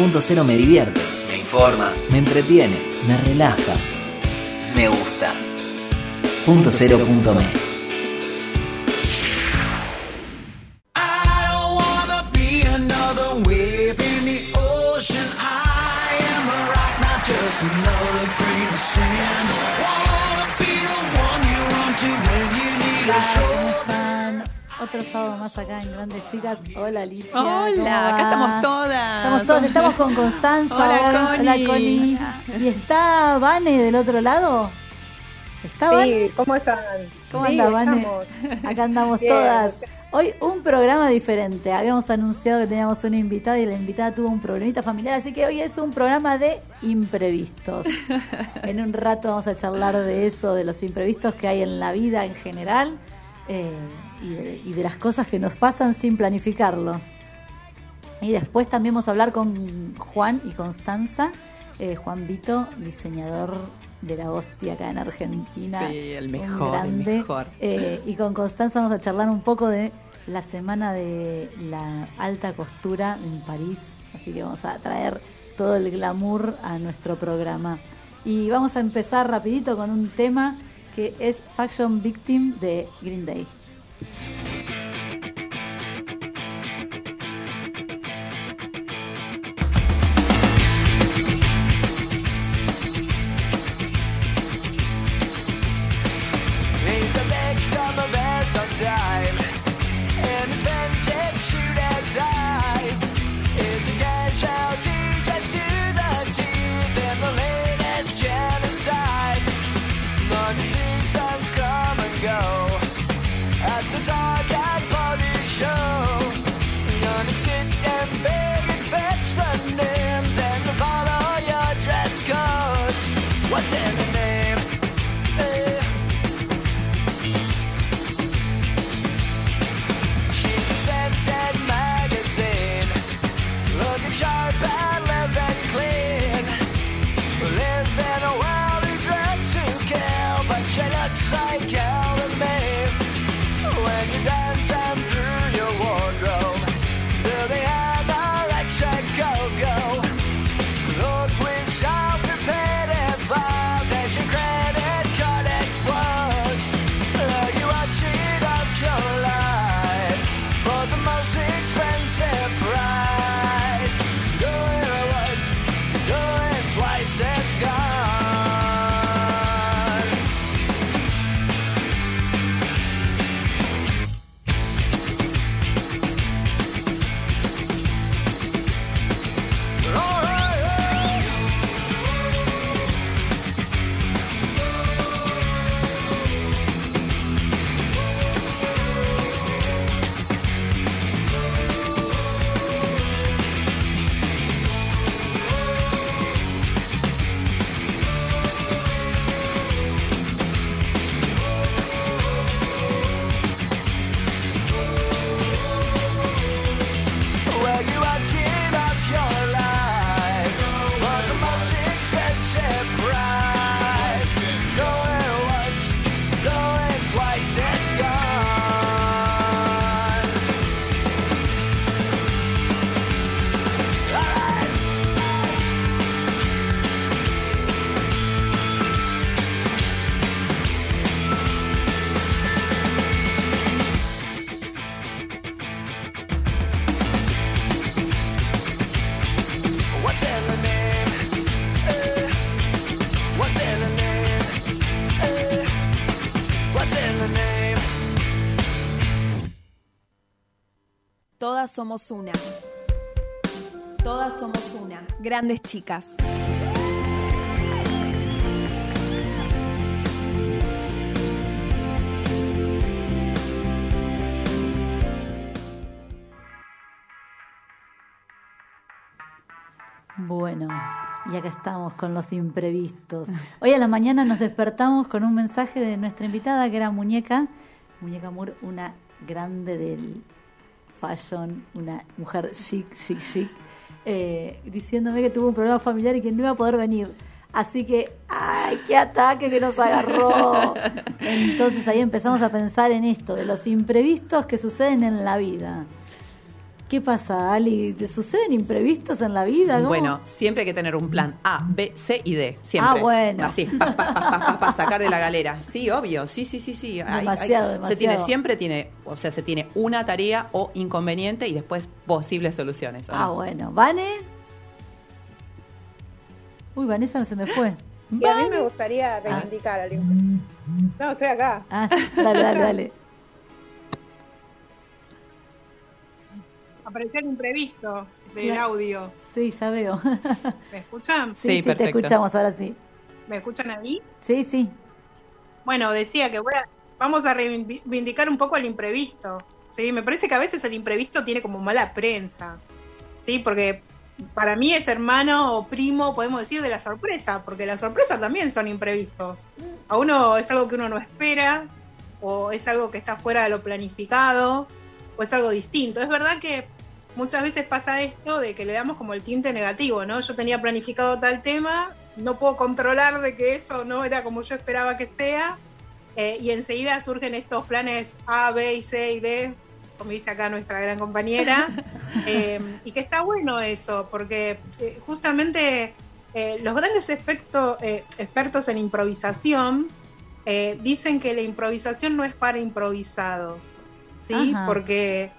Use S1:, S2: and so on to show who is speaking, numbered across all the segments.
S1: Punto cero me divierte, me informa, me entretiene, me relaja, me gusta. Punto cero punto me.
S2: I don't wanna be another wave in the ocean. I am a rock, not just another grain of sand. Wanna be the one you run to when you need a
S3: ¿Cómo
S2: show.
S3: Otro sábado más acá en Grandes Chicas. Hola Alicia. ¿cómo
S4: Hola, acá estamos todas.
S3: Estamos todas, estamos con Constanza.
S4: Hola, Connie.
S3: Hola, Connie. ¿Y está Vane del otro lado? ¿Está Vane?
S5: Sí, ¿cómo están?
S3: ¿Cómo
S5: Sí,
S3: anda, Vane?
S5: estamos.
S3: Acá andamos
S5: Bien.
S3: todas. Hoy un programa diferente. Habíamos anunciado que teníamos una invitada y la invitada tuvo un problemita familiar, así que hoy es un programa de imprevistos. en un rato vamos a charlar de eso, de los imprevistos que hay en la vida en general eh, y, de, y de las cosas que nos pasan sin planificarlo. Y después también vamos a hablar con Juan y Constanza. Eh, Juan Vito, diseñador de la hostia acá en Argentina.
S4: Sí, el mejor, el mejor.
S3: Eh, y con Constanza vamos a charlar un poco de la semana de la alta costura en París. Así que vamos a traer todo el glamour a nuestro programa. Y vamos a empezar rapidito con un tema que es Faction Victim de Green Day.
S6: Somos una. Todas somos una. Grandes chicas.
S3: Bueno, y acá estamos con los imprevistos. Hoy a la mañana nos despertamos con un mensaje de nuestra invitada que era Muñeca, Muñeca Moore, una grande del fashion, una mujer chic, chic, chic, eh, diciéndome que tuvo un problema familiar y que no iba a poder venir. Así que, ¡ay, qué ataque que nos agarró! Entonces ahí empezamos a pensar en esto, de los imprevistos que suceden en la vida. ¿Qué pasa, Ali? ¿Te suceden imprevistos en la vida? ¿Cómo?
S4: Bueno, siempre hay que tener un plan A, B, C y D. Siempre.
S3: Ah, bueno.
S4: Así, pa, pa, pa, pa, pa, pa, sacar de la galera. Sí, obvio. Sí, sí, sí, sí. Hay-
S3: Demasiado,
S4: Se tiene,
S3: demasiado.
S4: siempre tiene, o sea, se tiene una tarea o inconveniente y después posibles soluciones. ¿o
S3: Ah,
S4: no?
S3: bueno. ¿Vane? Uy, Vanessa se me fue.
S5: Y a mí me gustaría reivindicar al imp- No, estoy acá.
S3: Ah, dale, dale, dale.
S5: Apareció el imprevisto del
S3: Claro.
S5: audio.
S3: Sí, ya veo.
S5: ¿Me escuchan?
S3: Sí,
S4: Sí,
S3: sí, te escuchamos ahora sí.
S5: ¿Me escuchan ahí?
S3: Sí, sí.
S5: Bueno, decía que voy a- vamos a reivindicar un poco el imprevisto. Sí, me parece que a veces el imprevisto tiene como mala prensa. Sí, porque para mí es hermano o primo, podemos decir, de la sorpresa, porque la sorpresa también son imprevistos. A uno es algo que uno no espera, o es algo que está fuera de lo planificado, o es algo distinto. Es verdad que muchas veces pasa esto de que le damos como el tinte negativo, ¿no? Yo tenía planificado tal tema, no puedo controlar de que eso no era como yo esperaba que sea, eh, y enseguida surgen estos planes A, B y C y D, como dice acá nuestra gran compañera, eh, y que está bueno eso, porque eh, justamente eh, los grandes expertos en improvisación dicen que la improvisación no es para improvisados, ¿sí?
S3: Ajá.
S5: Porque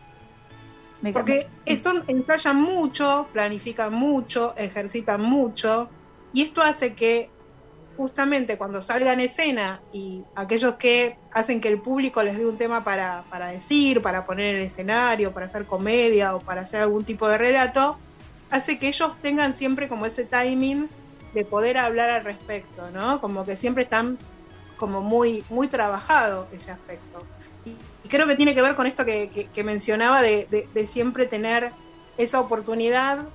S5: Porque son, ensayan mucho, planifican mucho, ejercitan mucho, y esto hace que justamente cuando salga en escena y aquellos que hacen que el público les dé un tema para, para decir, para poner en el escenario, para hacer comedia o para hacer algún tipo de relato, hace que ellos tengan siempre como ese timing de poder hablar al respecto, ¿no? Como que siempre están como muy, muy trabajado ese aspecto. Creo que tiene que ver con esto que, que- que mencionaba de, de- de siempre tener esa oportunidad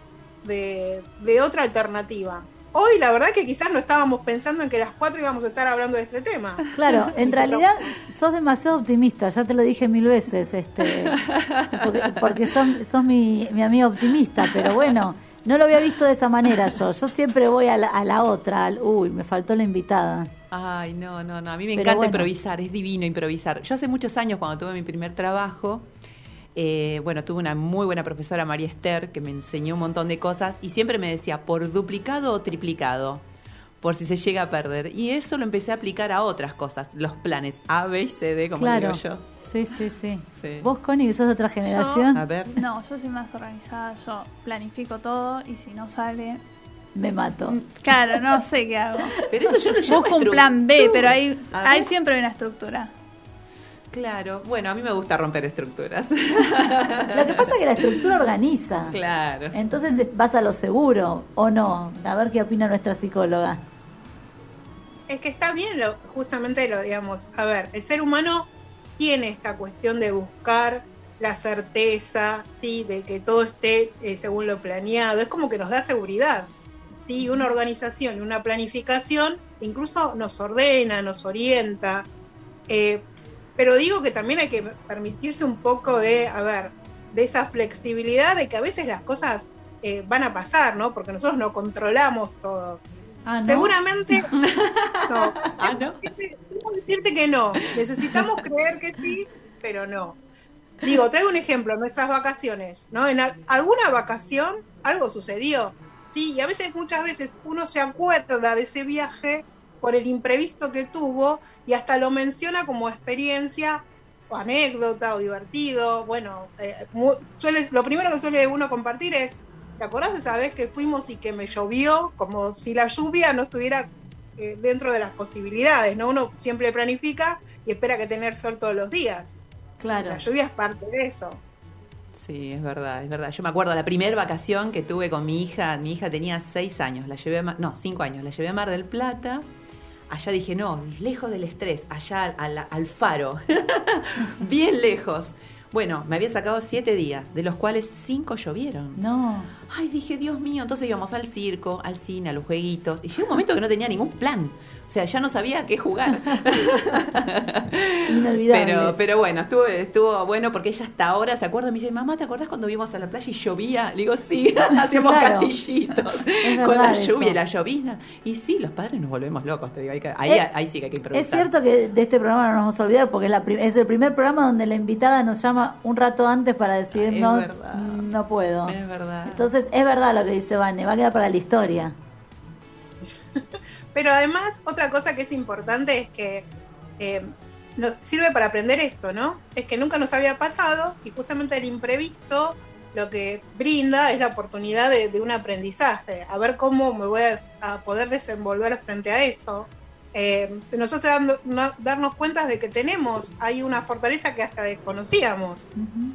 S5: de, de otra alternativa. Hoy la verdad que quizás no estábamos pensando en que las cuatro íbamos a estar hablando de este tema.
S3: Claro, en realidad sos demasiado optimista, ya te lo dije mil veces, este, porque, porque sos, sos mi, mi amiga optimista, pero bueno, no lo había visto de esa manera yo. Yo siempre voy a la, a la otra, al, uy, me faltó la invitada.
S4: Ay, no, no, no. A mí me
S3: Pero
S4: encanta
S3: bueno.
S4: improvisar, es divino improvisar. Yo hace muchos años, cuando tuve mi primer trabajo, eh, bueno, tuve una muy buena profesora, María Esther, que me enseñó un montón de cosas y siempre me decía, por duplicado o triplicado, por si se llega a perder. Y eso lo empecé a aplicar a otras cosas, los planes A, B y C, D, como
S3: claro,
S4: digo yo.
S3: sí, sí, sí,
S4: Sí.
S3: Vos, Connie, que sos de otra generación,
S4: A ver.
S7: No, yo soy más organizada, yo planifico todo y si no sale,
S3: me mato.
S7: claro, no sé qué hago.
S4: Pero eso yo lo llamo
S7: Busco un plan B, pero hay,
S4: A
S7: hay siempre una estructura.
S4: Claro, bueno, a mí me gusta romper estructuras.
S3: Lo que pasa es que la estructura organiza.
S4: claro.
S3: Entonces es- vas a lo seguro, ¿o no? A ver qué opina nuestra psicóloga.
S5: Es que está bien, lo, justamente lo digamos. A ver, el ser humano tiene esta cuestión de buscar la certeza, sí, de que todo esté eh, según lo planeado. Es como que nos da seguridad. Sí, una organización y una planificación incluso nos ordena, nos orienta. Eh, pero digo que también hay que permitirse un poco de, a ver, de esa flexibilidad de que a veces las cosas eh, van a pasar, ¿no? Porque nosotros no controlamos todo.
S3: Ah, ¿no?
S5: Seguramente no.
S4: Ah, ¿no?
S5: Decirte que no. Necesitamos creer que sí, pero no. Digo, traigo un ejemplo, nuestras vacaciones, ¿no? En al- alguna vacación algo sucedió. Sí, y a veces, muchas veces, uno se acuerda de ese viaje por el imprevisto que tuvo y hasta lo menciona como experiencia o anécdota o divertido. Bueno, eh, mu- suele- lo primero que suele uno compartir es, ¿te acordás de esa vez que fuimos y que me llovió? Como si la lluvia no estuviera eh, dentro de las posibilidades, ¿no? Uno siempre planifica y espera que tener sol todos los días.
S3: Claro.
S5: La lluvia es parte de eso.
S4: Sí, es verdad, es verdad. Yo me acuerdo la primera vacación que tuve con mi hija. Mi hija tenía seis años, la llevé a Mar- no, cinco años, la llevé a Mar del Plata. Allá dije, no, lejos del estrés, allá al, al- al faro, bien lejos. Bueno, me había sacado siete días, de los cuales cinco llovieron.
S3: No.
S4: Ay, dije, Dios mío, entonces íbamos al circo, al cine, a los jueguitos. Y llegó un momento que no tenía ningún plan. O sea, ya no sabía a qué jugar.
S3: Inolvidable.
S4: Pero, pero bueno, estuvo, estuvo bueno porque ella hasta ahora se acuerda, me dice, mamá, ¿te acordás cuando íbamos a la playa y llovía? Le digo, sí, hacíamos
S3: Claro.
S4: castillitos con la lluvia
S3: eso.
S4: y la llovizna. Y sí, los padres nos volvemos locos, te digo, hay que- ahí,
S3: Eh,
S4: ahí sí que hay que improvisar.
S3: Es cierto que de este programa no nos vamos a olvidar porque es, la es el primer programa donde la invitada nos llama llama un rato antes para decirnos,
S4: Es verdad.
S3: no puedo.
S4: Es verdad.
S3: Entonces, es verdad lo que dice Vane, va a quedar para la historia.
S5: Pero además, otra cosa que es importante es que eh, nos sirve para aprender esto, ¿no? Es que nunca nos había pasado y justamente el imprevisto lo que brinda es la oportunidad de, de un aprendizaje, a ver cómo me voy a, a poder desenvolver frente a eso. Eh, nos hace dando- no- darnos cuenta de que tenemos, hay una fortaleza que hasta desconocíamos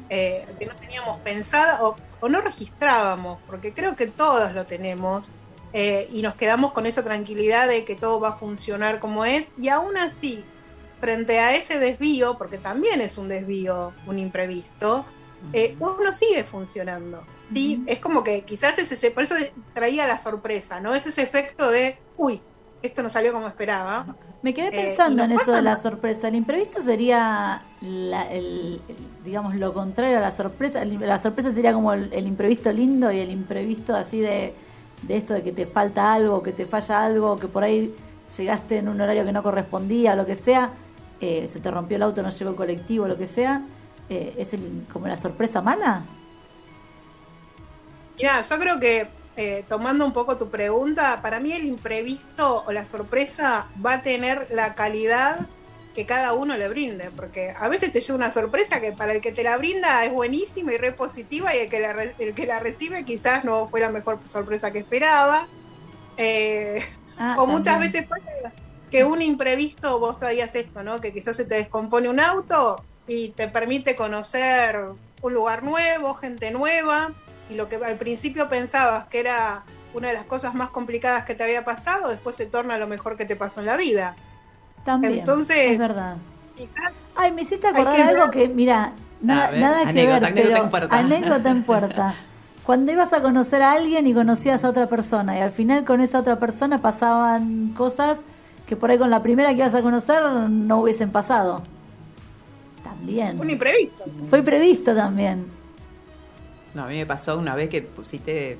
S5: eh, que no teníamos pensada o, o no registrábamos, porque creo que todos lo tenemos eh, y nos quedamos con esa tranquilidad de que todo va a funcionar como es y aún así, frente a ese desvío, porque también es un desvío, un imprevisto, eh, uno sigue funcionando. ¿sí? Es como que quizás es ese, por eso traía la sorpresa, ¿no? Es ese efecto de, uy, esto no salió como esperaba.
S3: Me quedé
S5: Eh,
S3: pensando en eso de la sorpresa. El imprevisto sería, la- el, el- digamos, lo contrario a la sorpresa. La sorpresa sería como el, el imprevisto lindo y el imprevisto así de, de esto de que te falta algo, que te falla algo, que por ahí llegaste en un horario que no correspondía, lo que sea, eh, se te rompió el auto, no llegó el colectivo, lo que sea. eh, ¿Es el- como la sorpresa mala?
S5: Mira, yo creo que eh, tomando un poco tu pregunta, para mí el imprevisto o la sorpresa va a tener la calidad que cada uno le brinde, porque a veces te llega una sorpresa que para el que te la brinda es buenísima y re positiva y el que la, re- el que la recibe quizás no fue la mejor sorpresa que esperaba. Eh,
S3: Ah,
S5: o muchas
S3: también.
S5: veces pasa que un imprevisto, vos traías esto, ¿no? Que quizás se te descompone un auto y te permite conocer un lugar nuevo, gente nueva, y lo que al principio pensabas que era una de las cosas más complicadas que te había pasado, después se torna lo mejor que te pasó en la vida.
S3: También,
S5: Entonces-
S3: es verdad.
S5: Quizás
S3: Ay, me hiciste
S5: Hay
S3: acordar
S5: que
S3: algo
S5: ver.
S3: que, mira, nada,
S4: ver,
S3: nada que ver,
S4: anécdota
S3: pero
S4: en puerta.
S3: anécdota en puerta. Cuando ibas a conocer a alguien y conocías a otra persona y al final con esa otra persona pasaban cosas que por ahí con la primera que ibas a conocer no hubiesen pasado. También.
S5: un imprevisto.
S3: Fue previsto también.
S4: No, a mí me pasó una vez que pusiste.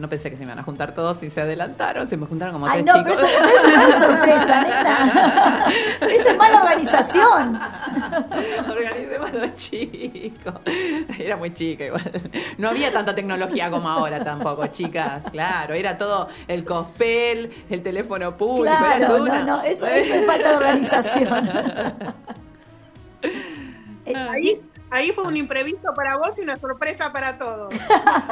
S4: No pensé que se me iban a juntar todos y se adelantaron. Se me juntaron como
S3: Ay,
S4: tres
S3: no, pero
S4: chicos.
S3: eso, eso no es sorpresa, nena. Esa es mala organización.
S4: Organicemos a los chicos. Era muy chica igual. No había tanta tecnología como ahora tampoco, chicas. Claro, era todo el cospel, el teléfono público. era
S3: Claro,
S4: todo
S3: no,
S4: una-
S3: no, eso, eso es falta de organización. Eh,
S5: Ahí, ahí fue un imprevisto para vos y una sorpresa para todos.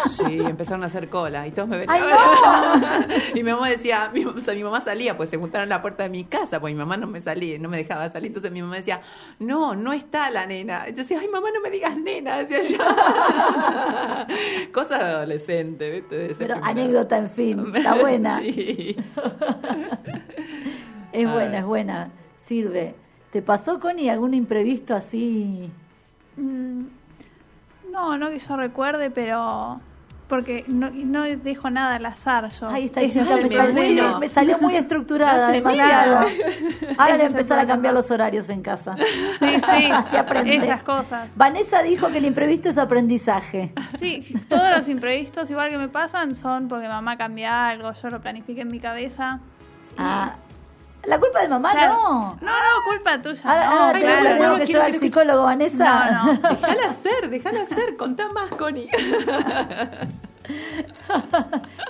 S4: Sí, empezaron a hacer cola y todos me venían.
S3: ¡Ay,
S4: Y mi mamá decía, mi, o sea, mi mamá salía, pues se juntaron en la puerta de mi casa, pues mi mamá no me salía, no me dejaba salir. Entonces mi mamá decía, no, no está la nena. Yo decía, ay mamá, no me digas nena, decía yo. Cosa de adolescente, ¿viste? De
S3: Pero anécdota, en fin, está buena.
S4: Sí.
S3: Es buena, es buena, sirve. ¿Te pasó, Connie, algún imprevisto así?
S7: Mm, No, no que yo recuerde, pero. Porque no, no dejo nada al azar yo.
S3: Ahí está,
S7: es
S3: me,
S7: lo
S3: sal-
S7: bueno.
S3: muy- me salió muy estructurada, demasiado. Ahora
S7: es el
S3: empezar a cambiar los horarios en casa.
S7: Sí, sí,
S3: Así aprende.
S7: esas cosas.
S3: Vanessa dijo que el imprevisto es aprendizaje.
S7: Sí, todos los imprevistos igual que me pasan son porque mamá cambia algo, yo lo planifiqué en mi cabeza.
S3: Ah, la culpa de mamá
S7: Claro.
S3: no.
S7: No, no, culpa tuya.
S3: Ahora,
S7: no,
S3: ahora
S7: claro,
S3: tenemos
S7: no.
S3: que llevar al psicólogo, Vanessa.
S7: No, no.
S4: Déjala hacer, déjala hacer, contá más, Connie.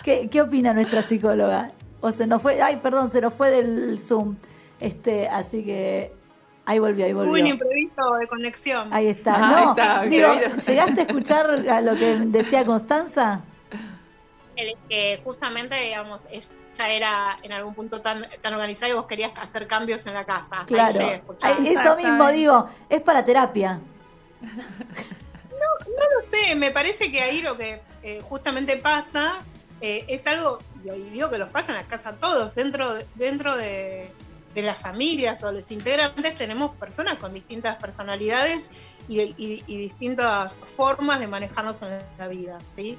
S3: ¿Qué, ¿Qué opina nuestra psicóloga? O se nos fue, ay, perdón, se nos fue del Zoom. Este, así que ahí volvió, ahí
S5: Hubo
S3: volvió.
S5: un imprevisto de conexión.
S3: Ahí está.
S4: Ahí
S3: no,
S4: está,
S3: digo. ¿llegaste a escuchar a lo que decía Constanza?
S8: El que justamente, digamos, ella era en algún punto tan, tan organizada y vos querías hacer cambios en la casa.
S3: Claro.
S8: llegué a
S3: eso mismo digo, es para terapia.
S5: No lo sé, me parece que ahí lo que eh, justamente pasa eh, es algo, y digo que los pasa en la casa todos, dentro, de- dentro de, de las familias o los integrantes tenemos personas con distintas personalidades y, y- y distintas formas de manejarnos en la vida, ¿sí?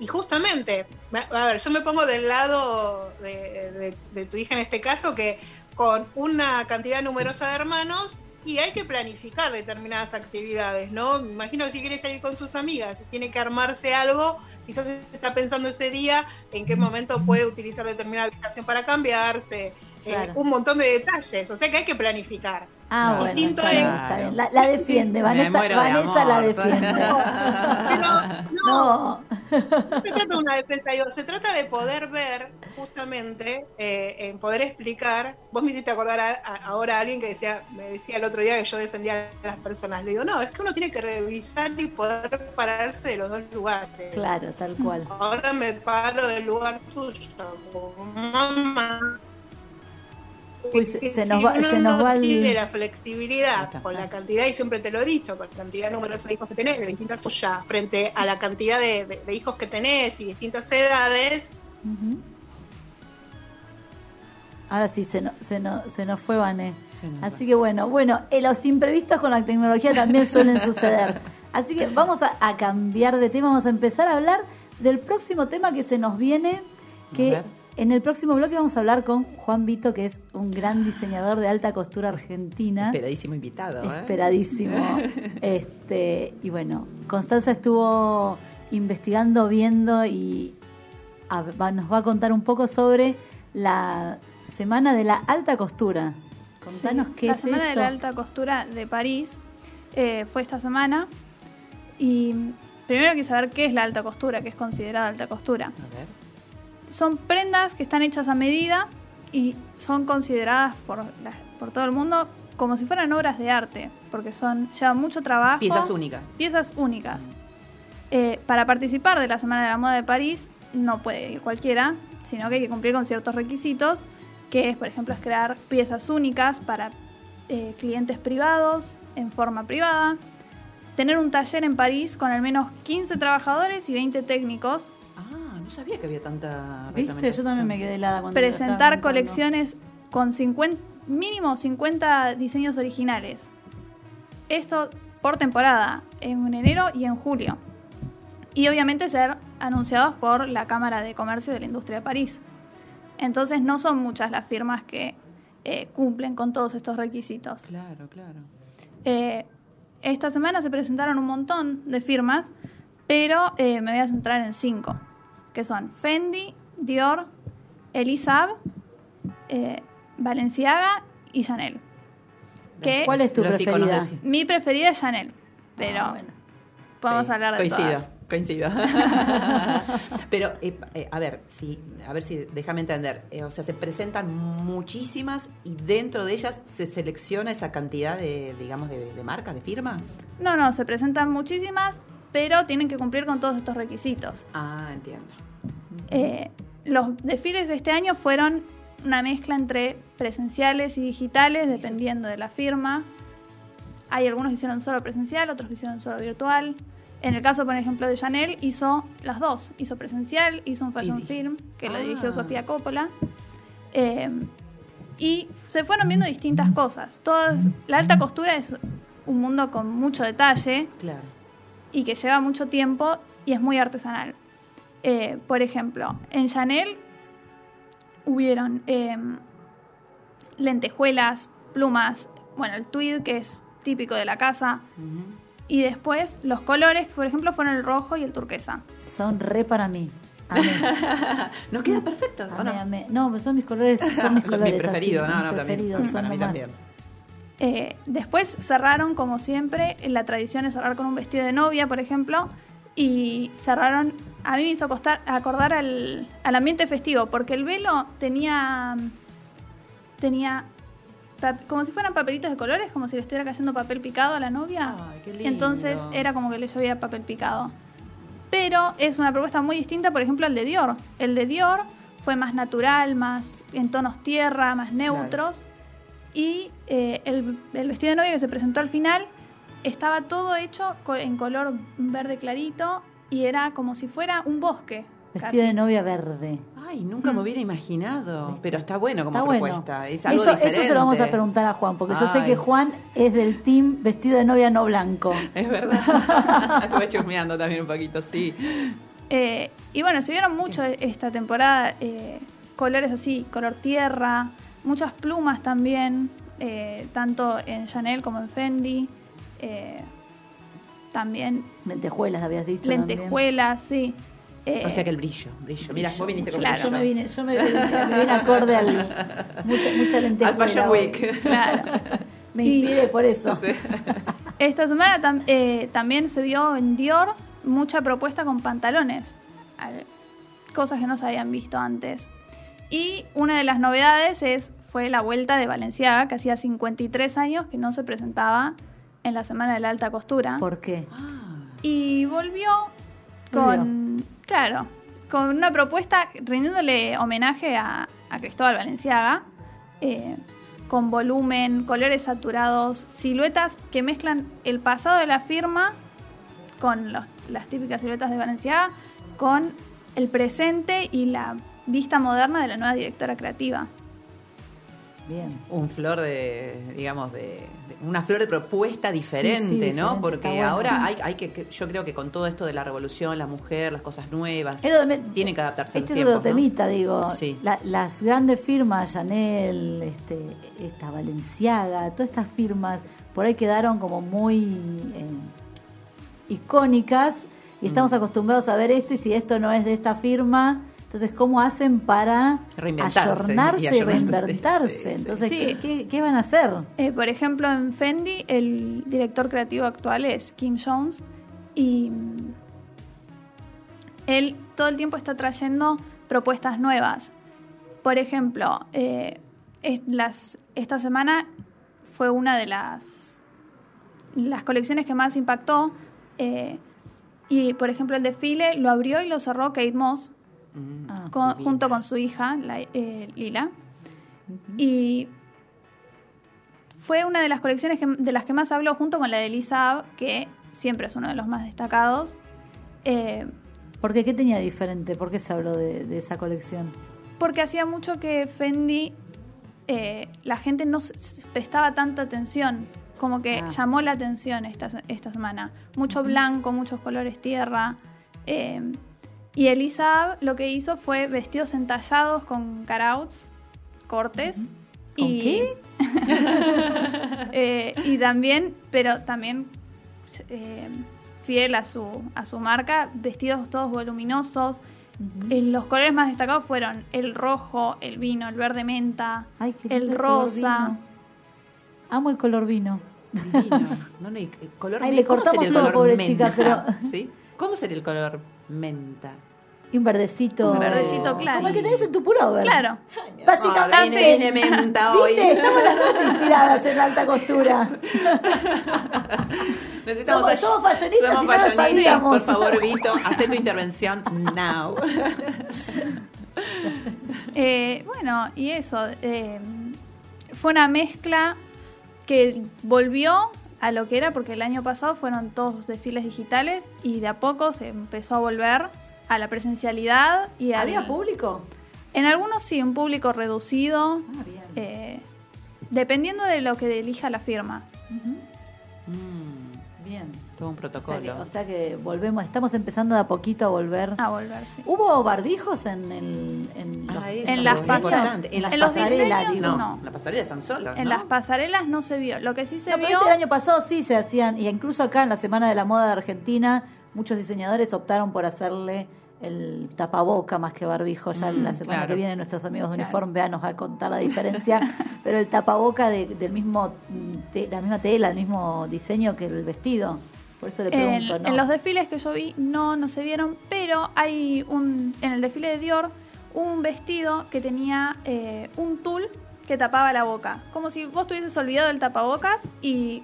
S5: Y justamente, a ver, yo me pongo del lado de, de- de tu hija en este caso, que con una cantidad numerosa de hermanos y hay que planificar determinadas actividades, ¿no? Me imagino que si quiere salir con sus amigas, tiene que armarse algo, quizás está pensando ese día en qué momento puede utilizar determinada habitación para cambiarse, eh,
S3: Claro.
S5: un montón de detalles, o sea que hay que planificar.
S3: Ah,
S4: No,
S3: bueno,
S5: distinto es-
S3: está bien. La, la defiende, Vanessa,
S4: de
S3: Vanessa la
S4: amor.
S3: defiende.
S5: Pero no,
S3: No.
S5: no se trata de una defensa, digo, se trata de poder ver, justamente, eh, en poder explicar. Vos me hiciste acordar a- a- ahora a alguien que decía, me decía el otro día que yo defendía a las personas. Le digo, no, es que uno tiene que revisar y poder pararse de los dos lugares.
S3: Claro, tal cual.
S5: Ahora me paro del lugar tuyo, como mamá.
S3: Uy, se-
S5: Que
S3: se
S5: si
S3: nos va-
S5: uno
S3: se nos
S5: no
S3: va el-
S5: tiene la flexibilidad
S4: está.
S5: con la cantidad, y siempre te lo he dicho, con la cantidad de números de hijos que tenés, de distintas ya, frente a la cantidad de, de- de hijos que tenés y distintas edades.
S3: Ahora sí, se, no- se, no- se nos fue Vané.
S4: Nos
S3: Así que bueno, bueno, eh, los imprevistos con la tecnología también suelen suceder. Así que vamos a, a cambiar de tema, vamos a empezar a hablar del próximo tema que se nos viene,
S4: A
S3: que
S4: ver.
S3: En el próximo bloque vamos a hablar con Juan Vito, que es un gran diseñador de alta costura argentina.
S4: Esperadísimo invitado, ¿eh?
S3: Esperadísimo. este, y bueno, Constanza estuvo investigando, viendo y a- va- nos va a contar un poco sobre la semana de la alta costura. Contanos qué
S7: la
S3: es
S7: Semana
S3: esto.
S7: de la Alta Costura de París eh, fue esta semana. Y primero hay que saber qué es la alta costura, qué es considerada alta costura.
S4: A ver.
S7: Son prendas que están hechas a medida y son consideradas por, la- por todo el mundo como si fueran obras de arte, porque son llevan mucho trabajo.
S4: Piezas únicas.
S7: Piezas únicas. Eh, para participar de la Semana de la Moda de París no puede ir cualquiera, sino que hay que cumplir con ciertos requisitos, que es, por ejemplo, es crear piezas únicas para eh, clientes privados, en forma privada, tener un taller en París con al menos 15 trabajadores y 20 técnicos,
S4: no sabía que había tanta
S3: ¿Viste? Yo también me quedé helada cuando
S7: presentar colecciones con 50, mínimo 50 diseños originales. Esto por temporada, en enero y en julio. Y obviamente ser anunciados por la Cámara de Comercio de la Industria de París. Entonces no son muchas las firmas que eh, cumplen con todos estos requisitos.
S4: Claro, claro.
S7: Eh, esta semana se presentaron un montón de firmas, pero eh, me voy a centrar en cinco, que son Fendi, Dior, Elisab, eh, Balenciaga y Chanel. Que
S3: ¿Cuál es tu preferida?
S7: mi preferida es Chanel, pero
S3: Ah, bueno.
S7: podemos
S4: Sí,
S7: hablar de
S4: coincido,
S7: todas.
S4: Coincido. Pero, eh, eh, a ver, si, a ver si déjame entender. Eh, o sea, se presentan muchísimas y dentro de ellas se selecciona esa cantidad de, digamos, de, de marcas, de firmas.
S7: No, no, se presentan muchísimas, pero tienen que cumplir con todos estos requisitos.
S4: Ah, entiendo.
S7: Eh, los desfiles de este año fueron una mezcla entre presenciales y digitales, dependiendo de la firma. Hay algunos que hicieron solo presencial, otros que hicieron solo virtual. En el caso, por ejemplo, de Chanel, hizo las dos. Hizo presencial, hizo un fashion film, que lo
S4: Ah.
S7: dirigió Sofía Coppola. Eh, y se fueron viendo distintas cosas. Todas, la alta costura es un mundo con mucho detalle
S4: Claro.
S7: Y que lleva mucho tiempo y es muy artesanal. Eh, por ejemplo, en Chanel hubieron eh, lentejuelas, plumas, bueno, el tweed que es típico de la casa, y después los colores, por ejemplo, fueron el rojo y el turquesa.
S3: Son re para mí. Amé,
S4: Nos queda perfecto, ¿o
S3: amé,
S4: no?
S3: amé. No, son mis colores, son mis
S4: Mi
S3: colores.
S4: preferido,
S3: así,
S4: no, no, también. Para mí también.
S7: Eh, después cerraron, como siempre, la tradición es cerrar con un vestido de novia, por ejemplo, y cerraron, a mí me hizo acordar al, al ambiente festivo, porque el velo tenía, tenía como si fueran papelitos de colores, como si le estuviera cayendo papel picado a la novia.
S4: Ay, qué lindo.
S7: Entonces era como que le llovía papel picado. Pero es una propuesta muy distinta, por ejemplo, al de Dior. El de Dior fue más natural, más en tonos tierra, más neutros. Y eh, el, el vestido de novia que se presentó al final estaba todo hecho co- en color verde clarito y era como si fuera un bosque.
S3: Vestido
S7: casi.
S3: de novia verde.
S4: Ay, nunca me hubiera imaginado. Pero está bueno como
S3: Está bueno.
S4: propuesta. Es algo
S3: Eso, eso se lo vamos a preguntar a Juan, porque yo sé que Juan es del team vestido de novia no blanco.
S4: Es verdad. Estuve chusmeando también un poquito, sí.
S7: Eh, y bueno, se vieron mucho esta temporada, eh, colores así, color tierra, muchas plumas también, eh, tanto en Chanel como en Fendi. eh, también
S3: Lentejuelas, habías dicho. también.
S7: lentejuelas, sí. Eh,
S4: O sea que el brillo, brillo. Mira, vos viniste con
S7: Claro.
S3: Yo me vine, yo me vine, me vine acorde al. Mucha, mucha lentejuela.
S4: Al Fashion. Week.
S7: Claro.
S3: Me
S7: Y-
S3: inspiré por eso.
S7: Esta semana tam- eh, también se vio en Dior mucha propuesta con pantalones, al- cosas que no se habían visto antes. Y una de las novedades es fue la vuelta de Valenciaga, que hacía 53 años que no se presentaba en la Semana de la Alta Costura.
S3: ¿Por qué?
S7: Y volvió con, claro, con una propuesta rindiéndole homenaje a, a Cristóbal Valenciaga, eh, con volumen, colores saturados, siluetas que mezclan el pasado de la firma con los- las típicas siluetas de Valenciaga, con el presente y la vista moderna de la nueva directora creativa.
S3: Bien.
S4: un flor de, digamos, de, de- una flor de propuesta diferente,
S3: Sí, sí, diferente,
S4: ¿no? Porque
S3: bueno.
S4: ahora hay, hay que, yo creo que con todo esto de la revolución, la mujer, las cosas nuevas, tienen que adaptarse a los
S3: Este es
S4: tiempos,
S3: otro
S4: ¿no?
S3: temita, digo.
S4: Sí.
S3: La- las grandes firmas, Chanel, este, esta Valenciaga, todas estas firmas, por ahí quedaron como muy eh, icónicas y
S4: Mm.
S3: estamos acostumbrados a ver esto y si esto no es de esta firma, entonces ¿cómo hacen para ayornarse
S4: y ayornarse,
S3: reinventarse?
S4: sí, sí,
S3: entonces,
S7: sí.
S3: ¿qué, qué, qué van a hacer?
S7: Eh, por ejemplo, en Fendi, el director creativo actual es Kim Jones y mm, él todo el tiempo está trayendo propuestas nuevas. Por ejemplo, eh, es- las, esta semana fue una de las, las colecciones que más impactó. eh, y, por ejemplo, el desfile lo abrió y lo cerró Kate Moss
S4: Mm,
S3: Ah,
S7: con-
S4: divina.
S7: junto con su hija, la- eh, Lila. Y fue una de las colecciones que- de las que más habló junto con la de Lisa que siempre es uno de los más destacados. Eh,
S3: Porque ¿qué tenía diferente? ¿Por qué se habló de, de esa colección?
S7: porque hacía mucho que Fendi, eh, la gente no prestaba tanta atención, como que
S3: Ah.
S7: llamó la atención esta, esta semana. Mucho blanco, muchos colores tierra. eh, y Elisa lo que hizo fue vestidos entallados con carauts, cortes.
S3: ¿Con
S7: y,
S3: qué?
S7: Eh, y también, pero también eh, fiel a su, a su marca, vestidos todos voluminosos. Eh, los colores más destacados fueron el rojo, el vino, el verde menta,
S3: Ay, qué
S7: el rosa.
S3: Amo el color vino.
S4: Divino. No, no, el color
S3: Ay, le
S4: ¿cómo
S3: cortamos
S4: sería el
S3: todo,
S4: color
S3: pobre
S4: menta?
S3: chica, pero-
S4: ¿Sí? ¿Cómo sería el color menta?
S3: Y un verdecito.
S7: Un verdecito claro.
S3: Como el que tenés en tu pullover.
S7: Claro.
S3: Básicamente.
S4: Ah, viene- viene menta hoy.
S3: ¿Viste? Estamos las dos inspiradas en la alta costura.
S4: Necesitamos
S3: Somos- somos fallonistas
S4: somos
S3: y no lo sabíamos.
S4: Por favor, Vito, haz tu intervención now.
S7: Eh, bueno, y eso. eh, fue una mezcla que volvió a lo que era, porque el año pasado fueron todos desfiles digitales y de a poco se empezó a volver a la presencialidad y al-
S3: ¿Había público?
S7: En algunos sí, un público reducido,
S3: Ah, bien.
S7: eh, dependiendo de lo que elija la firma.
S4: Mm,
S3: Bien.
S4: Todo un
S3: O sea,
S4: protocolo.
S3: que, o sea que volvemos, estamos empezando de a poquito a volver.
S7: A volver, sí.
S3: ¿Hubo barbijos en, el, en, los-
S4: Ah,
S7: En las pasarelas.
S4: En las
S7: En los
S4: pasarelas,
S3: diseños,
S4: no,
S7: no.
S4: la pasarela están solos,
S7: En
S4: ¿no?
S7: las pasarelas no se vio. Lo que sí se
S3: No, pero
S7: vio...
S3: este el año pasado sí se hacían, y incluso acá en la Semana de la Moda de Argentina, muchos diseñadores optaron por hacerle el tapaboca más que barbijo. Ya
S4: Mm,
S3: la semana
S4: claro.
S3: que viene nuestros amigos de
S7: Claro.
S3: Uniforme nos va a contar la diferencia, pero el tapaboca de- del mismo, te- la misma tela, el mismo diseño que el vestido. Por eso le
S7: En,
S3: pregunto, ¿no?
S7: en los desfiles que yo vi no, no se vieron, pero hay un en el desfile de Dior un vestido que tenía eh, un tul que tapaba la boca, como si vos tuvieses olvidado el tapabocas y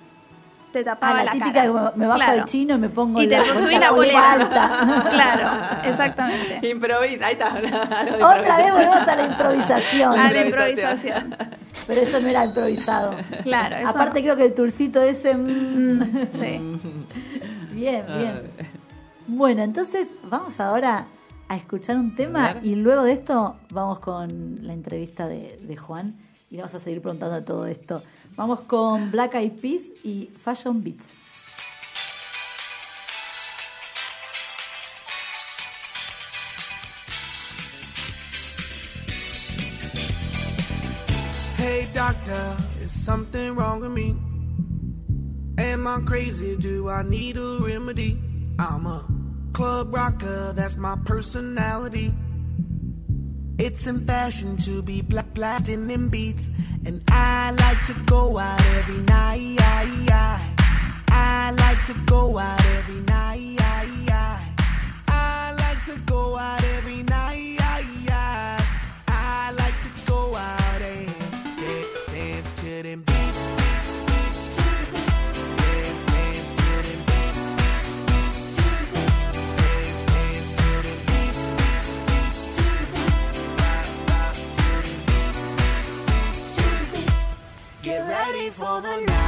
S7: te
S3: Ah,
S7: tapaba
S3: la,
S7: la,
S3: típica
S7: cara.
S3: que me- bajo
S7: Claro.
S3: el chino y me pongo
S7: y te
S3: la,
S7: subí
S3: la
S7: polera
S3: alta.
S7: claro, exactamente.
S4: Improvisa, ahí está.
S3: Otra vez volvemos a la improvisación.
S7: A la
S4: Improvisación.
S3: Pero eso no era improvisado.
S7: Claro, eso
S3: Aparte
S7: no.
S3: creo que el turcito ese... mm,
S7: Sí.
S3: Bien, bien. Bueno, entonces vamos ahora a escuchar un tema y luego de esto vamos con la entrevista de, de Juan y vamos a seguir preguntando todo esto. Vamos con Black Eyed Peas y Fashion Beats.
S9: Hey doctor, is something wrong with me? Am I crazy? Do I need a remedy? I'm a club rocker, that's my personality. It's in fashion to be black blasting them beats. And I like to go out every night. I like to go out every night. I like to go out every night. I like to go out and dance, to them for the night.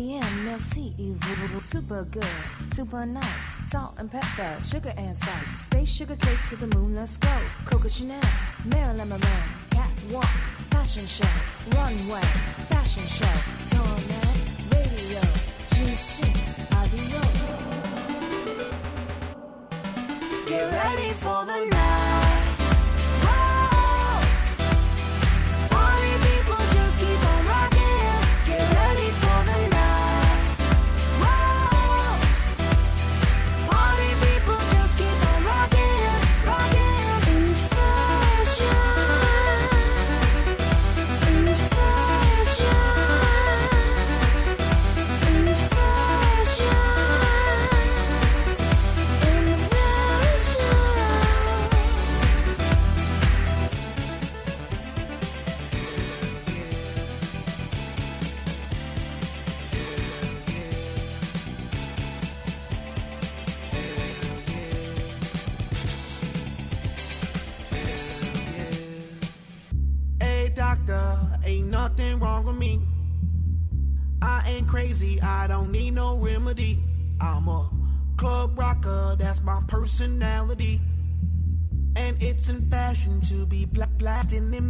S10: Allez-vous? Très bien, merci. Et? Super good, super nice. Salt and pepper, sugar and spice. Space sugar cakes to the moon, let's go. Coco Chanel, Marilyn Monroe, catwalk, fashion show, runway, fashion show. Tornado, radio, G6, adios.
S9: Get ready for the night. in him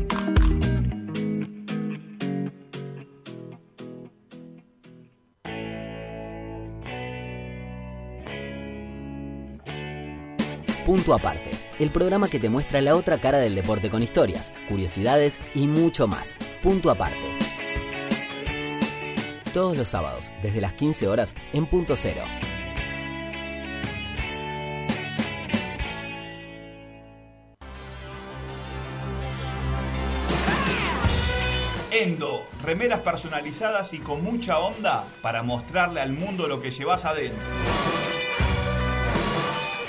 S1: Punto Aparte, el programa que te muestra la otra cara del deporte con historias, curiosidades y mucho más. Punto Aparte. Todos los sábados, desde las 15 horas, en Punto Cero.
S11: Endo, remeras personalizadas y con mucha onda para mostrarle al mundo lo que llevas adentro.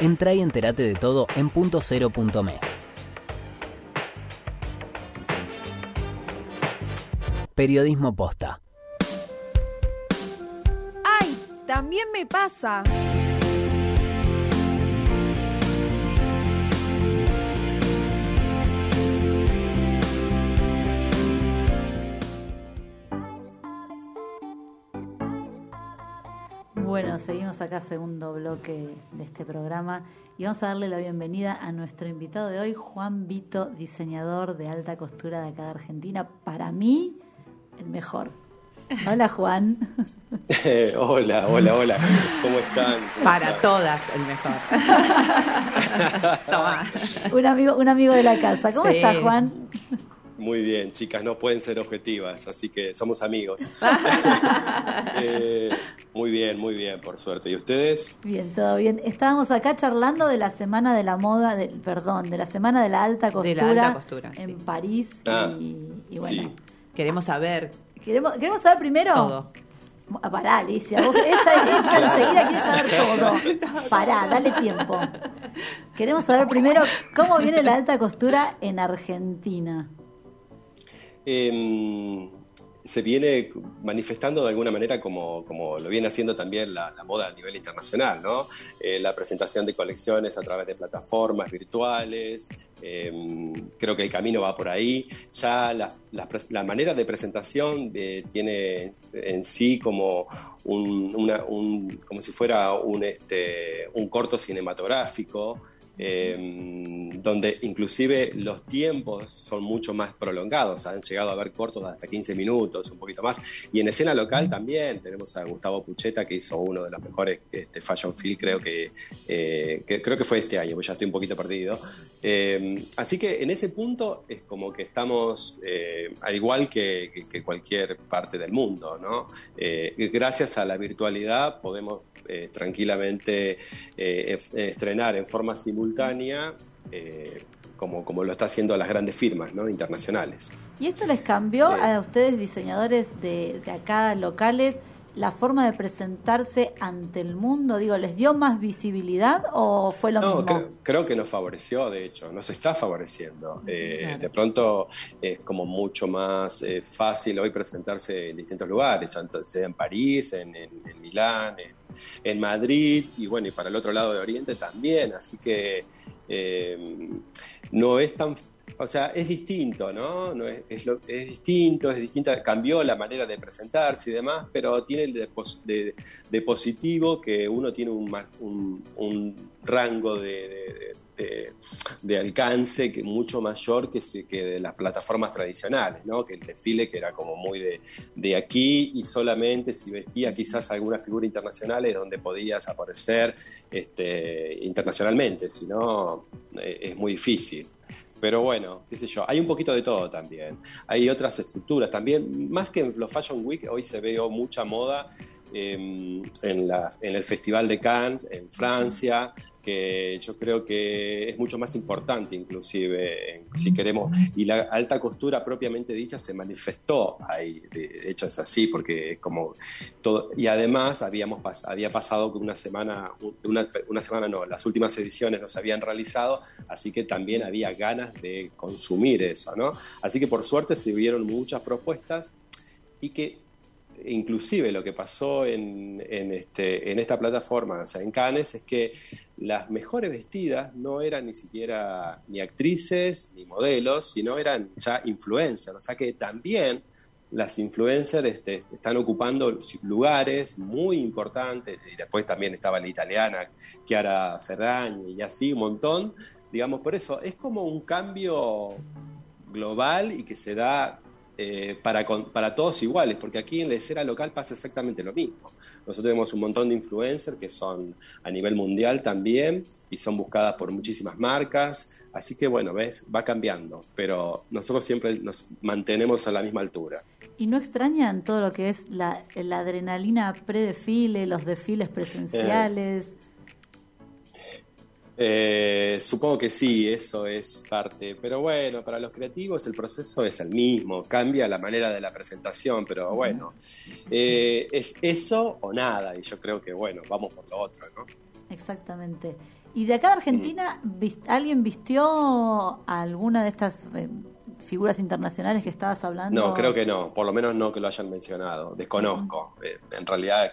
S1: Entra y entérate de todo en punto cero punto me. Periodismo posta.
S6: ¡Ay! También me pasa.
S3: Bueno, seguimos acá, segundo bloque de este programa, y vamos a darle la bienvenida a nuestro invitado de hoy, Juan Vito, diseñador de alta costura de acá de Argentina. Para mí, el mejor. Hola, Juan.
S12: hola, hola, hola. ¿Cómo están? ¿Cómo
S4: Para
S12: están?
S4: todas el mejor. Toma.
S3: Un amigo, un amigo de la casa. ¿Cómo
S4: Sí.
S3: estás, Juan?
S12: Muy bien, chicas, no pueden ser objetivas, así que somos amigos. Eh, muy bien, muy bien, por suerte. ¿Y ustedes?
S3: Bien, todo bien. Estábamos acá charlando de la semana de la moda, del, perdón, de la semana de la alta
S4: De
S3: costura,
S4: la alta costura,
S3: en
S4: sí.
S3: París.
S12: Ah,
S3: y, y bueno,
S12: sí.
S4: Queremos saber
S3: queremos, queremos saber primero.
S4: todo.
S3: Ah, Pará, Alicia, vos- ella, ella enseguida quiere saber todo. Pará, dale tiempo. Queremos saber primero cómo viene la alta costura en Argentina.
S12: Em, se viene manifestando de alguna manera como, como lo viene haciendo también la, moda a nivel internacional, ¿no? Eh, la presentación de colecciones a través de plataformas virtuales, em, creo que el camino va por ahí. Ya la, la manera de presentación eh, tiene en sí como un, un- como si fuera un, este, un corto cinematográfico eh, donde inclusive los tiempos son mucho más prolongados, han llegado a haber cortos de hasta 15 minutos, un poquito más, y en escena local también tenemos a Gustavo Pucheta que hizo uno de los mejores este, Fashion Film, creo que, eh, que- creo que fue este año, pues ya estoy un poquito perdido. Eh, así que en ese punto es como que estamos eh, al igual que, que- cualquier parte del mundo, ¿no? Eh, gracias a la virtualidad podemos tranquilamente estrenar en forma simultánea eh, como, como lo está haciendo las grandes firmas ¿no? internacionales.
S3: ¿Y esto les cambió
S12: Sí.
S3: a ustedes, diseñadores de, de acá locales, la forma de presentarse ante el mundo? Digo, ¿les dio más visibilidad o fue lo
S12: No,
S3: mismo?
S12: creo, creo que nos favoreció, de hecho, nos está favoreciendo. Eh, De pronto es como mucho más eh, fácil hoy presentarse en distintos lugares, sea en París, en, en- en Milán, en, en Madrid y bueno, y para el otro lado de Oriente también. Así que eh, no es tan o sea, es distinto, ¿no? es, es, distinto, es distinta, cambió la manera de presentarse y demás, pero tiene el de, de- de positivo que uno tiene un, un- un rango de- de- de alcance que mucho mayor que, que de las plataformas tradicionales, ¿no? Que el desfile que era como muy de, de aquí y solamente si vestía quizás alguna figura internacional es donde podías aparecer este, internacionalmente, si no eh, es muy difícil. Pero bueno, qué sé yo, hay un poquito de todo también. Hay otras estructuras también, más que en los Fashion Week, hoy se ve mucha moda la- en el Festival de Cannes, en Francia, que yo creo que es mucho más importante inclusive, si queremos, y la alta costura propiamente dicha se manifestó ahí, de hecho es así, porque es como todo, y además habíamos pas- había pasado una semana, una, una semana no, las últimas ediciones no se habían realizado, así que también había ganas de consumir eso, ¿no? Así que por suerte se vieron muchas propuestas y que inclusive lo que pasó en, este, en esta plataforma, o sea, en Cannes, es que las mejores vestidas no eran ni siquiera ni actrices ni modelos, sino eran ya influencers, o sea que también las influencers este, están ocupando lugares muy importantes, y después también estaba la italiana Chiara Ferragni y así un montón, digamos, por eso es como un cambio global y que se da eh, para, con- para todos iguales, porque aquí en la escena local pasa exactamente lo mismo. Nosotros tenemos un montón de influencers que son a nivel mundial también y son buscadas por muchísimas marcas, así que bueno, ves, va cambiando, pero nosotros siempre nos mantenemos a la misma altura.
S3: ¿Y no extrañan todo lo que es la, la adrenalina pre-desfile, los desfiles presenciales?
S12: Eh, supongo que sí, eso es parte, pero bueno, para los creativos el proceso es el mismo, cambia la manera de la presentación, pero bueno, eh, es eso o nada, y yo creo que bueno, vamos por lo otro, ¿no?
S3: Exactamente. ¿Y de acá de Argentina, vis- alguien vistió alguna de estas eh, figuras internacionales que estabas hablando?
S12: No, creo que no, por lo menos no que lo hayan mencionado, desconozco. Eh, en realidad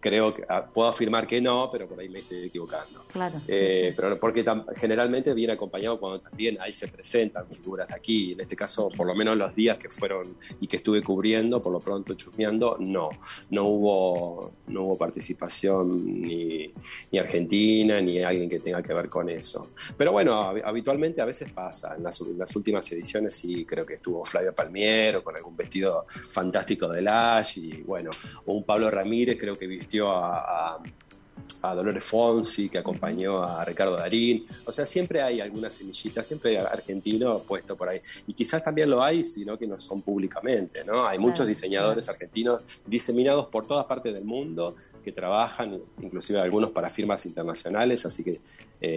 S12: creo que ah, puedo afirmar que no, pero por ahí me estoy equivocando.
S3: Claro.
S12: Eh,
S3: sí.
S12: Pero porque generalmente viene acompañado cuando también ahí se presentan figuras de aquí. En este caso, por lo menos los días que fueron y que estuve cubriendo, por lo pronto chusmeando, no, no hubo, no hubo participación ni, ni argentina ni alguien que tenga que ver con eso. Pero bueno, hab- habitualmente a veces pasa. En las, en las últimas ediciones creo que estuvo Flavia Palmiero con algún vestido fantástico de Lash y bueno, o un Pablo Ramírez creo que vistió a a Dolores Fonsi, que acompañó a Ricardo Darín. O sea, siempre hay alguna semillita, siempre hay argentino puesto por ahí. Y quizás también lo hay, sino que no son públicamente, ¿no? Hay muchos
S13: Claro,
S12: diseñadores argentinos diseminados por todas partes del mundo que trabajan, inclusive algunos para firmas internacionales, así que eh,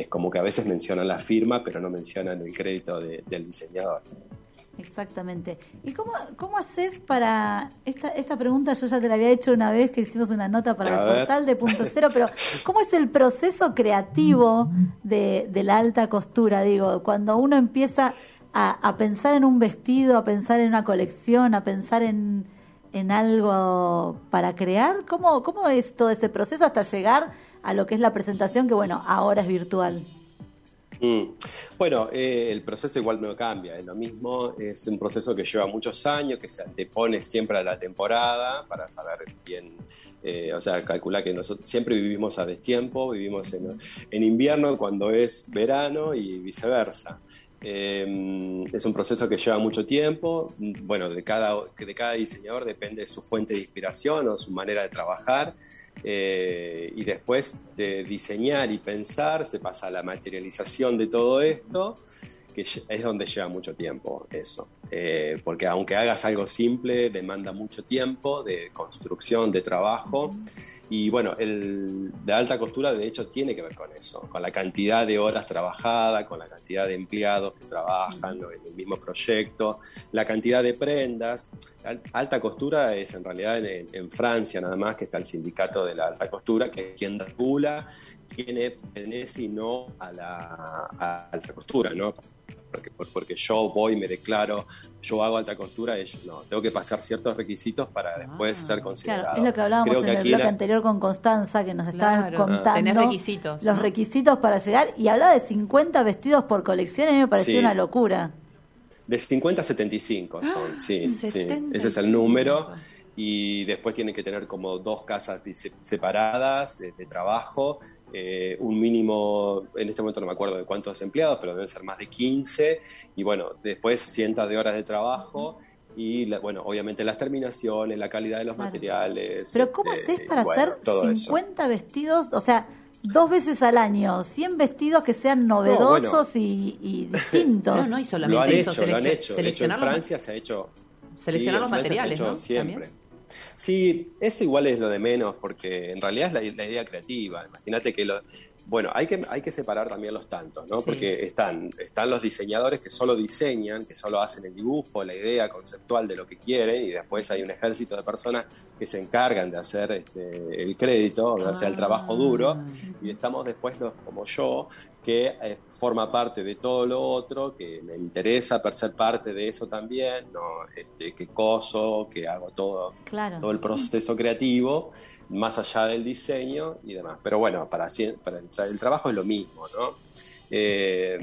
S12: es como que a veces mencionan la firma, pero no mencionan el crédito de- del diseñador.
S3: Exactamente. ¿Y cómo, cómo haces para... Esta, esta pregunta yo ya te la había hecho una vez que hicimos una nota para
S12: A
S3: el
S12: ver.
S3: portal de Punto Cero, pero ¿cómo es el proceso creativo de, de la alta costura? Digo, cuando uno empieza a, a pensar en un vestido, a pensar en una colección, a pensar en, en algo para crear, ¿cómo, ¿cómo es todo ese proceso hasta llegar a lo que es la presentación que, bueno, ahora es virtual?
S12: Mm. Bueno, eh, el proceso igual no cambia, es lo mismo, es un proceso que lleva muchos años, que se antepone siempre a la temporada para saber bien, eh, o sea, calcular que nosotros siempre vivimos a destiempo, vivimos en, invierno cuando es verano y viceversa. Eh, es un proceso que lleva mucho tiempo, bueno, de cada, de cada diseñador depende de su fuente de inspiración o su manera de trabajar. Eh, y después de diseñar y pensar se pasa a la materialización de todo esto, que es donde lleva mucho tiempo eso. Eh, porque aunque hagas algo simple, demanda mucho tiempo de construcción, de trabajo. Y bueno, el de alta costura de hecho tiene que ver con eso, con la cantidad de horas trabajadas, con la cantidad de empleados que trabajan en el mismo proyecto, la cantidad de prendas. Al- Alta costura es en realidad en, en Francia nada más que está el sindicato de la alta costura, que es quien regula quién pertenece y no a la a alta costura, ¿no? Porque, por- porque yo voy, me declaro, yo hago alta costura, ellos no. Tengo que pasar ciertos requisitos para después ser considerado.
S3: Claro, es lo que hablábamos
S12: Creo
S3: en
S12: que
S3: el bloque anterior con Constanza, que nos estaba
S4: Claro,
S3: contando
S4: tenés requisitos,
S3: los
S4: ¿no?
S3: requisitos para llegar, y hablaba de 50 vestidos por colección, y a mí me pareció
S12: Sí.
S3: una locura.
S12: De 50 a 75 son, sí, sí.
S3: 75.
S12: Ese es el número. Y después tienen que tener como dos casas separadas eh, de trabajo, eh, un mínimo, en este momento no me acuerdo de cuántos empleados, pero deben ser más de 15. Y bueno, después cientos de horas de trabajo. Y la- bueno, obviamente las terminaciones, la calidad de los
S3: Claro.
S12: materiales.
S3: Pero ¿cómo
S12: este,
S3: haces para
S12: bueno,
S3: hacer
S12: todo eso.
S3: 50 vestidos? O sea, dos veces al año, 100 vestidos que sean novedosos y, y distintos.
S4: No, no, y
S12: Lo
S4: solamente
S12: han
S4: eso,
S12: hecho, lo han
S4: selec-
S12: hecho. De hecho, en
S4: seleccionar los-
S12: Francia se ha hecho.
S4: seleccionar
S12: sí,
S4: los
S12: se ha
S4: materiales,
S12: hecho
S4: ¿no?
S12: Siempre. Sí, eso igual es lo de menos, porque en realidad es la, la idea creativa. Imagínate que lo, bueno, hay que, hay que separar también los tantos, ¿no?
S4: Sí.
S12: Porque están, están los diseñadores que solo diseñan, que solo hacen el dibujo, la idea conceptual de lo que quieren, y después hay un ejército de personas que se encargan de hacer este, el crédito, o sea, el trabajo duro, y estamos después los como yo, que eh, forma parte de todo lo otro, que me interesa per ser parte de eso también, ¿no? Este, que coso, que hago todo,
S3: Claro.
S12: todo el proceso creativo, más allá del diseño y demás. Pero bueno, para, haci- para el, tra- el trabajo es lo mismo, ¿no? Eh,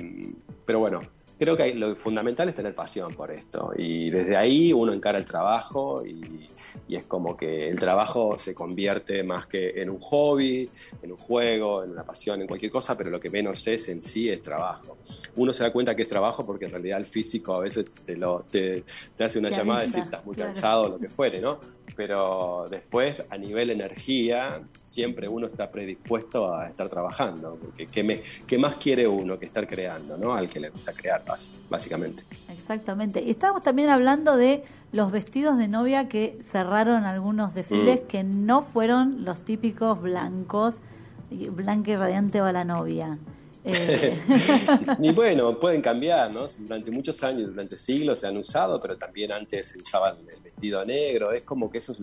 S12: pero bueno, creo que lo fundamental es tener pasión por esto. Y desde ahí uno encara el trabajo y, y es como que el trabajo se convierte más que en un hobby, en un juego, en una pasión, en cualquier cosa, pero lo que menos es en sí es trabajo. Uno se da cuenta que es trabajo porque en realidad el físico a veces te, lo, te, te hace una llamada y decir estás muy
S3: claro.
S12: cansado, lo que fuere, ¿no? Pero después, a nivel energía, siempre uno está predispuesto a estar trabajando, porque ¿qué, me- qué más quiere uno que estar creando, ¿no? Al que le gusta crear, básicamente.
S3: Exactamente. Y estábamos también hablando de los vestidos de novia que cerraron algunos desfiles
S12: Mm.
S3: que no fueron los típicos blancos, blanca y radiante va la novia. Eh,
S12: Y bueno, pueden cambiar, ¿no? Durante muchos años, durante siglos se han usado, pero también antes se usaba el vestido negro, es como que eso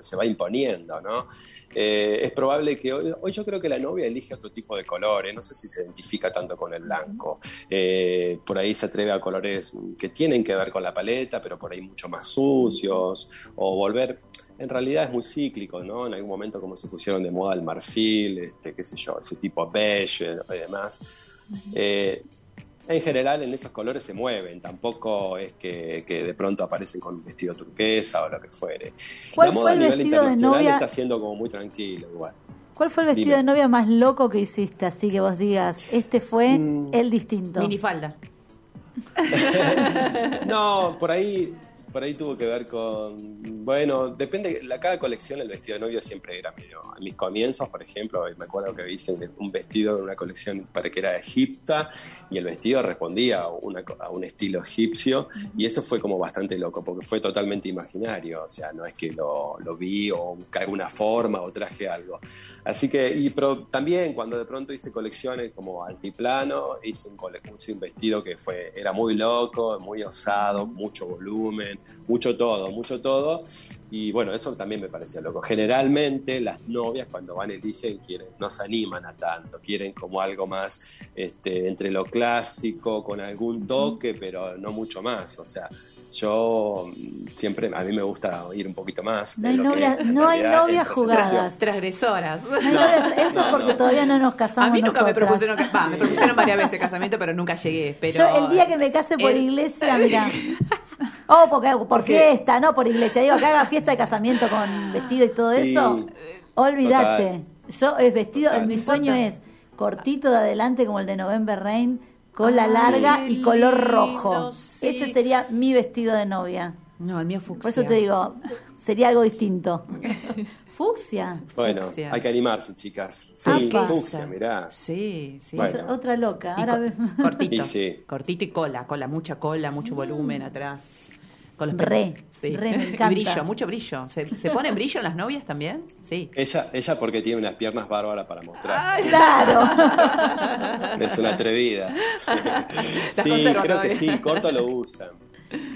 S12: se va imponiendo, ¿no? Eh, es probable que hoy, hoy yo creo que la novia elige otro tipo de colores, no sé si se identifica tanto con el blanco, Eh, por ahí se atreve a colores que tienen que ver con la paleta, pero por ahí mucho más sucios, o volver... En realidad es muy cíclico, ¿no? En algún momento como se pusieron de moda el marfil, este, qué sé yo, ese tipo beige y demás. Eh, en general en esos colores se mueven, tampoco es que, que de pronto aparecen con un vestido turquesa o lo que fuere.
S3: ¿Cuál
S12: la
S3: fue
S12: moda a
S3: el
S12: nivel
S3: vestido de
S12: internacional
S3: novia?
S12: está siendo como muy tranquilo igual.
S3: ¿Cuál fue el vestido
S12: Dime.
S3: de novia más loco que hiciste? Así que vos digas, este fue
S12: Mm.
S3: el distinto.
S4: Minifalda.
S12: No, por ahí, por ahí tuvo que ver con, bueno, depende, la, cada colección el vestido de novio siempre era medio, en mis comienzos, por ejemplo, me acuerdo que hice un vestido en una colección para que era egipta y el vestido respondía a, una un estilo egipcio y eso fue como bastante loco porque fue totalmente imaginario, o sea, no es que lo, vi o busqué alguna forma o traje algo. Así que, y, pero también cuando de pronto hice colecciones como altiplano, hice un, un vestido que fue, era muy loco, muy osado, mucho volumen, mucho todo, mucho todo. Y bueno, eso también me parecía loco. Generalmente las novias cuando van eligen quieren, no se animan a tanto, quieren como algo más este, entre lo clásico, con algún toque, pero no mucho más. O sea, yo mm, siempre, a mí me gusta ir un poquito más.
S3: No hay
S12: es, en
S3: no hay novias jugadas.
S4: Transgresoras.
S3: No hay novias- eso
S12: No,
S3: porque
S12: no.
S3: todavía no nos casamos
S4: A mí nunca me propusieron, va, me propusieron varias veces casamiento, pero nunca llegué. Pero
S3: Yo el día que me case por
S4: el-
S3: iglesia, mira. Oh, porque, por
S12: Porque-
S3: fiesta, no por iglesia. Digo, que haga fiesta de casamiento con vestido y todo
S12: Sí.
S3: eso. Olvídate. Yo es vestido,
S12: Total.
S3: mi sueño es cortito de adelante como el de November Rain, cola
S4: Ay,
S3: larga y color
S4: lindo,
S3: rojo.
S4: sí.
S3: Ese sería mi vestido de novia.
S4: No, el mío fucsia.
S3: Por eso te digo, sería algo distinto. Fucsia.
S12: Bueno,
S4: Fucsia.
S12: hay que animarse, chicas. Sí,
S3: Apa.
S12: fucsia, mirá.
S4: Sí, sí.
S12: Bueno.
S3: Otra, otra loca.
S4: Y
S3: Ahora
S4: co-
S3: ve-
S4: cortito.
S12: Y sí.
S4: Cortito y cola, cola, mucha cola, mucho volumen atrás. Con los
S3: Re,
S4: sí.
S3: re, me
S4: Y
S3: encanta.
S4: brillo, mucho brillo. ¿Se, ¿Se ponen brillo en las novias también? Sí.
S12: Ella, ella porque tiene unas piernas bárbaras para mostrar.
S3: Claro.
S12: Es una atrevida. sí, creo que sí, corto lo usan.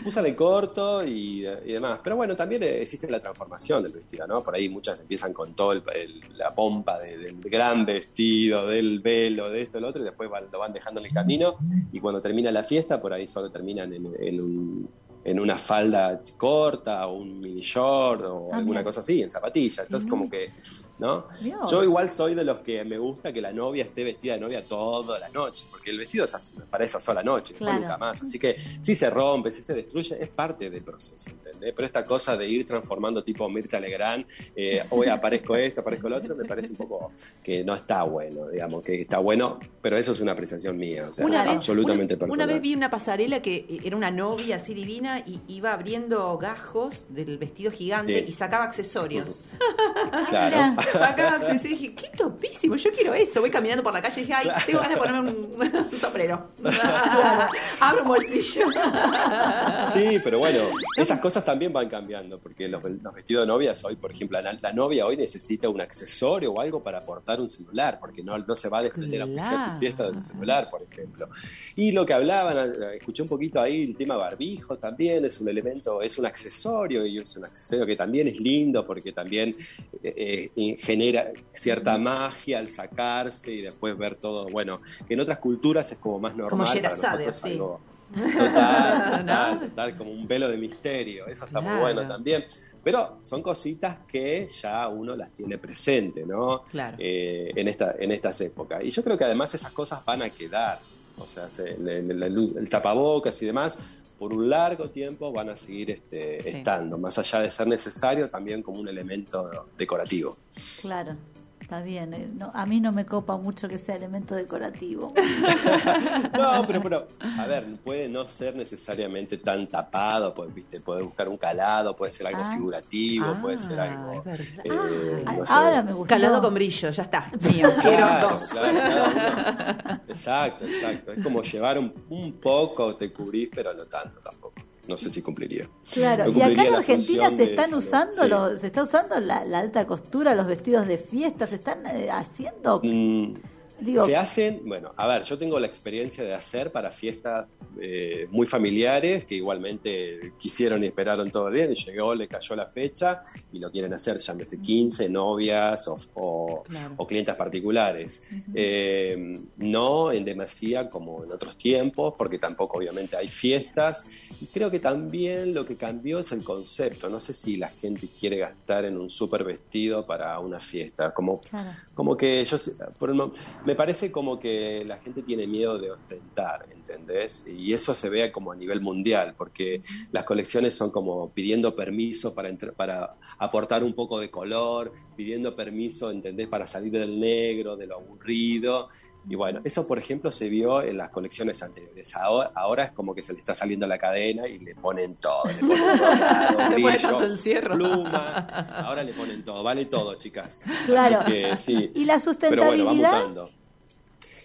S12: Usan el corto y, y demás. Pero bueno, también existe la transformación del vestido, ¿no? Por ahí muchas empiezan con todo el- el- la pompa de- del gran vestido, del velo, de esto, lo otro, y después van- lo van dejando en el camino. Y cuando termina la fiesta, por ahí solo terminan en, en un- en una falda corta o un mini short o
S3: Ah,
S12: alguna cosa así, en zapatillas. Entonces, como que, ¿no?
S3: Dios.
S12: Yo igual soy de los que me gusta que la novia esté vestida de novia toda la noche, porque el vestido es así, para esa sola noche,
S3: Claro.
S12: nunca más. Así que si se rompe, si se destruye, es parte del proceso, ¿entendés? Pero esta cosa de ir transformando tipo Mirta Legrand, eh, hoy aparezco esto, aparezco lo otro, me parece un poco que no está bueno, digamos, que está bueno, pero eso es una apreciación mía, o sea,
S4: Una vez,
S12: absolutamente
S4: una,
S12: personal.
S4: una vez vi una pasarela que era una novia así divina y iba abriendo gajos del vestido gigante
S12: Sí.
S4: y sacaba accesorios.
S12: Claro.
S4: Sacaba accesorios y dije, qué topísimo, yo quiero eso. Voy caminando por la calle y dije, ay, tengo ganas de ponerme un, un sombrero. Abro un bolsillo.
S12: Sí, pero bueno, esas cosas también van cambiando, porque los, los vestidos de novias hoy, por ejemplo, la, la novia hoy necesita un accesorio o algo para portar un celular, porque no, no se va a desprender a
S4: Claro.
S12: su fiesta de un celular, por ejemplo. Y lo que hablaban, escuché un poquito ahí el tema barbijo también, es un elemento, es un accesorio y es un accesorio que también es lindo porque también eh, eh, genera cierta magia al sacarse y después ver todo, bueno, que en otras culturas es como más normal.
S4: Como
S12: para nosotros
S4: sí.
S12: algo- Total, total, total, como un velo de misterio. Eso está muy bueno también. Pero son cositas que ya uno las tiene presente, ¿no?
S4: Claro.
S12: Eh, en, esta, en estas épocas. Y yo creo que además esas cosas van a quedar. O sea, se- el, el- el- el tapabocas y demás, por un largo tiempo van a seguir este,
S3: Sí.
S12: estando, más allá de ser necesario también como un elemento decorativo.
S3: Claro, está bien. eh, no, a mí no me copa mucho que sea elemento decorativo.
S12: No, pero, pero, a ver, puede no ser necesariamente tan tapado, puede, ¿viste? puede buscar un calado, puede ser algo
S3: Ah.
S12: figurativo,
S4: Ah,
S12: puede ser algo...
S4: es verdad.
S12: eh,
S3: Ah,
S12: no sé.
S3: ahora me gustó.
S4: Calado con brillo, ya está. Mío, quiero
S12: Claro,
S4: dos.
S12: claro. Exacto, exacto. Es como llevar un, un poco, te cubrís, pero no tanto tampoco. No sé si cumpliría.
S3: Claro,
S12: No
S3: y acá en Argentina se están usando,
S12: Sí.
S3: los- se está usando la, la alta costura, los vestidos de fiesta, se están eh, haciendo,
S12: Mm,
S3: digo,
S12: se hacen, bueno, a ver, yo tengo la experiencia de hacer para fiestas eh, muy familiares que igualmente quisieron y esperaron todo bien y llegó, le cayó la fecha y lo quieren hacer, llámese 15, novias o, o,
S4: Claro.
S12: o clientas particulares. Eh, no en demasía como en otros tiempos, porque tampoco obviamente hay fiestas. Y creo que también lo que cambió es el concepto. No sé si la gente quiere gastar en un súper vestido para una fiesta. Como,
S3: claro,
S12: como que yo sé- por el mo- me parece como que la gente tiene miedo de ostentar, ¿entendés? Y eso se ve como a nivel mundial, porque las colecciones son como pidiendo permiso para, para aportar un poco de color, pidiendo permiso, ¿entendés? Para salir del negro, de lo aburrido. Y bueno, eso por ejemplo se vio en las colecciones anteriores. Ahora, ahora es como que se le está saliendo la cadena y le ponen todo. Le ponen dorado,
S4: Le ponen
S12: brillo, plumas. Ahora le ponen todo, vale todo, chicas.
S3: Claro.
S12: Así que sí.
S3: y la
S12: Pero bueno, va
S3: sustentabilidad,
S12: mutando.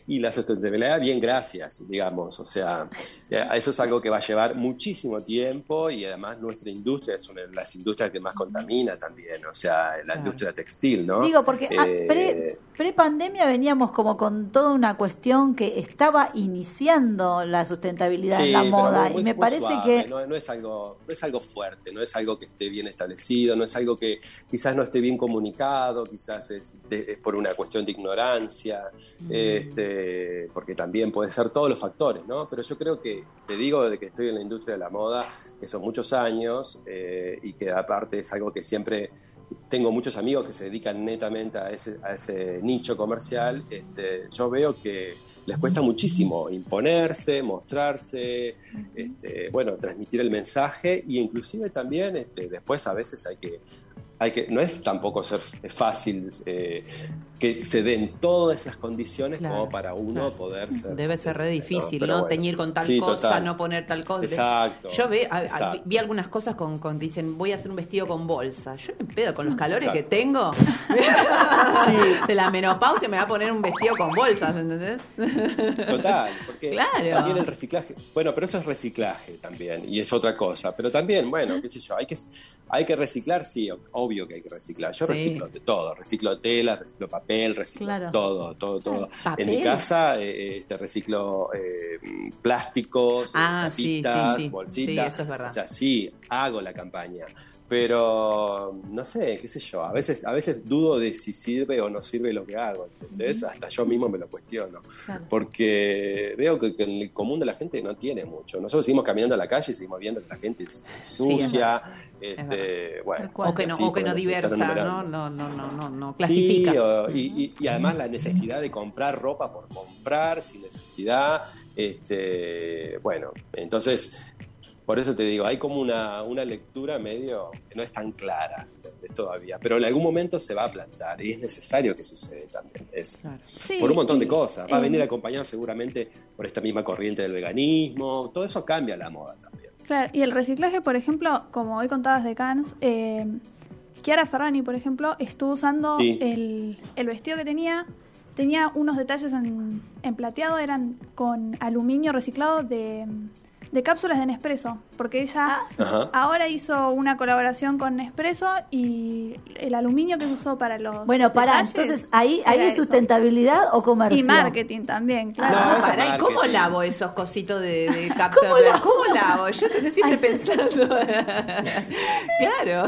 S12: Y la sustentabilidad, bien, gracias, digamos. O sea, eh, eso es algo que va a llevar muchísimo tiempo y además nuestra industria es una de las industrias que más contamina también. O sea, la
S4: Claro.
S12: industria textil, ¿no?
S3: digo, porque ah,
S12: Eh,
S3: pre, pre-pandemia veníamos como con toda una cuestión que estaba iniciando la sustentabilidad
S12: Sí,
S3: en la moda
S12: muy-
S3: y me parece
S12: suave,
S3: que
S12: no, no es algo no es algo fuerte no es algo que esté bien establecido no es algo que quizás no esté bien comunicado quizás es, de- es por una cuestión de ignorancia
S3: Mm.
S12: este porque también puede ser todos los factores no pero yo creo que te digo de que estoy en la industria de la moda que son muchos años eh, y que aparte es algo que siempre tengo muchos amigos que se dedican netamente a ese, a ese nicho comercial, este, yo veo que les cuesta muchísimo imponerse, mostrarse, este, bueno, transmitir el mensaje y inclusive también este, después a veces hay que, hay que, no es tampoco ser fácil eh, que se den todas esas condiciones
S4: Claro,
S12: como para uno
S4: claro.
S12: poder ser
S4: Debe ser re difícil, ¿no?
S12: bueno.
S4: Teñir con tal
S12: Sí,
S4: cosa,
S12: total.
S4: no poner tal cosa.
S12: Exacto.
S4: Yo ve- a- a-
S12: exacto.
S4: vi algunas cosas con, con- dicen, voy a hacer un vestido con bolsa. Yo me pedo con los calores
S12: Exacto.
S4: que tengo. De la menopausia me va a poner un vestido con bolsas, ¿entendés?
S12: Total, porque
S4: Claro.
S12: también el reciclaje, bueno, pero eso es reciclaje también, y es otra cosa, pero también, bueno, qué sé yo, hay que, hay que reciclar, sí, obvio que hay que reciclar, yo
S4: Sí.
S12: reciclo de todo, reciclo tela, reciclo papel, reciclo
S3: Claro.
S12: todo, todo, todo.
S4: ¿Papel?
S12: En mi casa eh, este, reciclo eh, plásticos, eh,
S4: Ah, sí,
S12: tapitas,
S4: sí, sí.
S12: bolsitas,
S4: Sí, eso es verdad.
S12: o sea, sí, hago la campaña. Pero no sé, qué sé yo, a veces, a veces dudo de si sirve o no sirve lo que hago, ¿entendés? Hasta yo mismo me lo cuestiono
S3: Claro.
S12: porque veo que, que en el común de la gente no tiene mucho. Nosotros seguimos caminando a la calle y seguimos viendo que la gente es sucia, este, bueno.
S4: O que no, o que diversa, ¿no? No, no, no, no, no clasifica.
S12: Sí, o- y, y- y además la necesidad de comprar ropa por comprar sin necesidad. Este, bueno, entonces, por eso te digo, hay como una, una lectura medio que no es tan clara todavía, pero en algún momento se va a plantar y es necesario que suceda también eso.
S4: Claro.
S3: Sí,
S12: por un montón de cosas. Va a venir acompañado seguramente por esta misma corriente del veganismo. Todo eso cambia la moda también.
S7: Claro, y el reciclaje, por ejemplo, como hoy contabas de Cannes, eh, Chiara Ferrani, por ejemplo, estuvo usando
S12: Sí.
S7: el, el vestido que tenía. Tenía unos detalles en, en plateado, eran con aluminio reciclado de, de cápsulas de Nespresso. Porque ella
S12: Ajá.
S7: ahora hizo una colaboración con Nespresso y el aluminio que usó para los.
S3: Bueno,
S7: detalles
S3: entonces ahí, ahí es
S7: eso.
S3: sustentabilidad o comercio.
S7: Y marketing también, claro.
S4: Ah,
S12: No,
S4: ¿y cómo lavo esos cositos de, de cápsula? ¿Cómo, lavo? ¿Cómo lavo? Yo te siempre pensando. claro.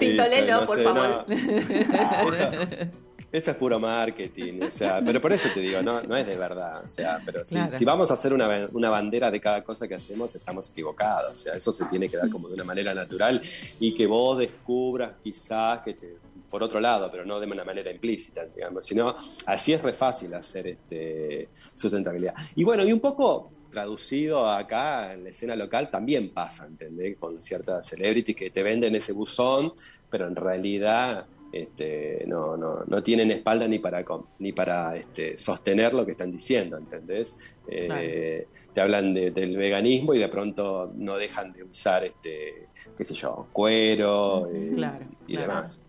S4: Pintolelo,
S12: no
S4: por
S12: sé,
S4: favor.
S12: Eso, es puro marketing, o sea, pero por eso te digo, no, no es de verdad, o sea, pero si,
S4: Claro.
S12: si vamos a hacer una, una bandera de cada cosa que hacemos, estamos equivocados, o sea, eso se tiene que dar como de una manera natural y que vos descubras quizás que te, por otro lado, pero no de una manera implícita, digamos, sino así es re fácil hacer este, sustentabilidad. Y bueno, y un poco traducido acá en la escena local también pasa, ¿entendés? Con ciertas celebrities que te venden ese buzón, pero en realidad este, no, no, no tienen espalda ni para, com- ni para este, sostener lo que están diciendo, ¿entendés? Eh, Te hablan de- del veganismo y de pronto no dejan de usar, este, qué sé yo, cuero eh,
S4: Claro,
S12: y
S4: claro.
S12: demás.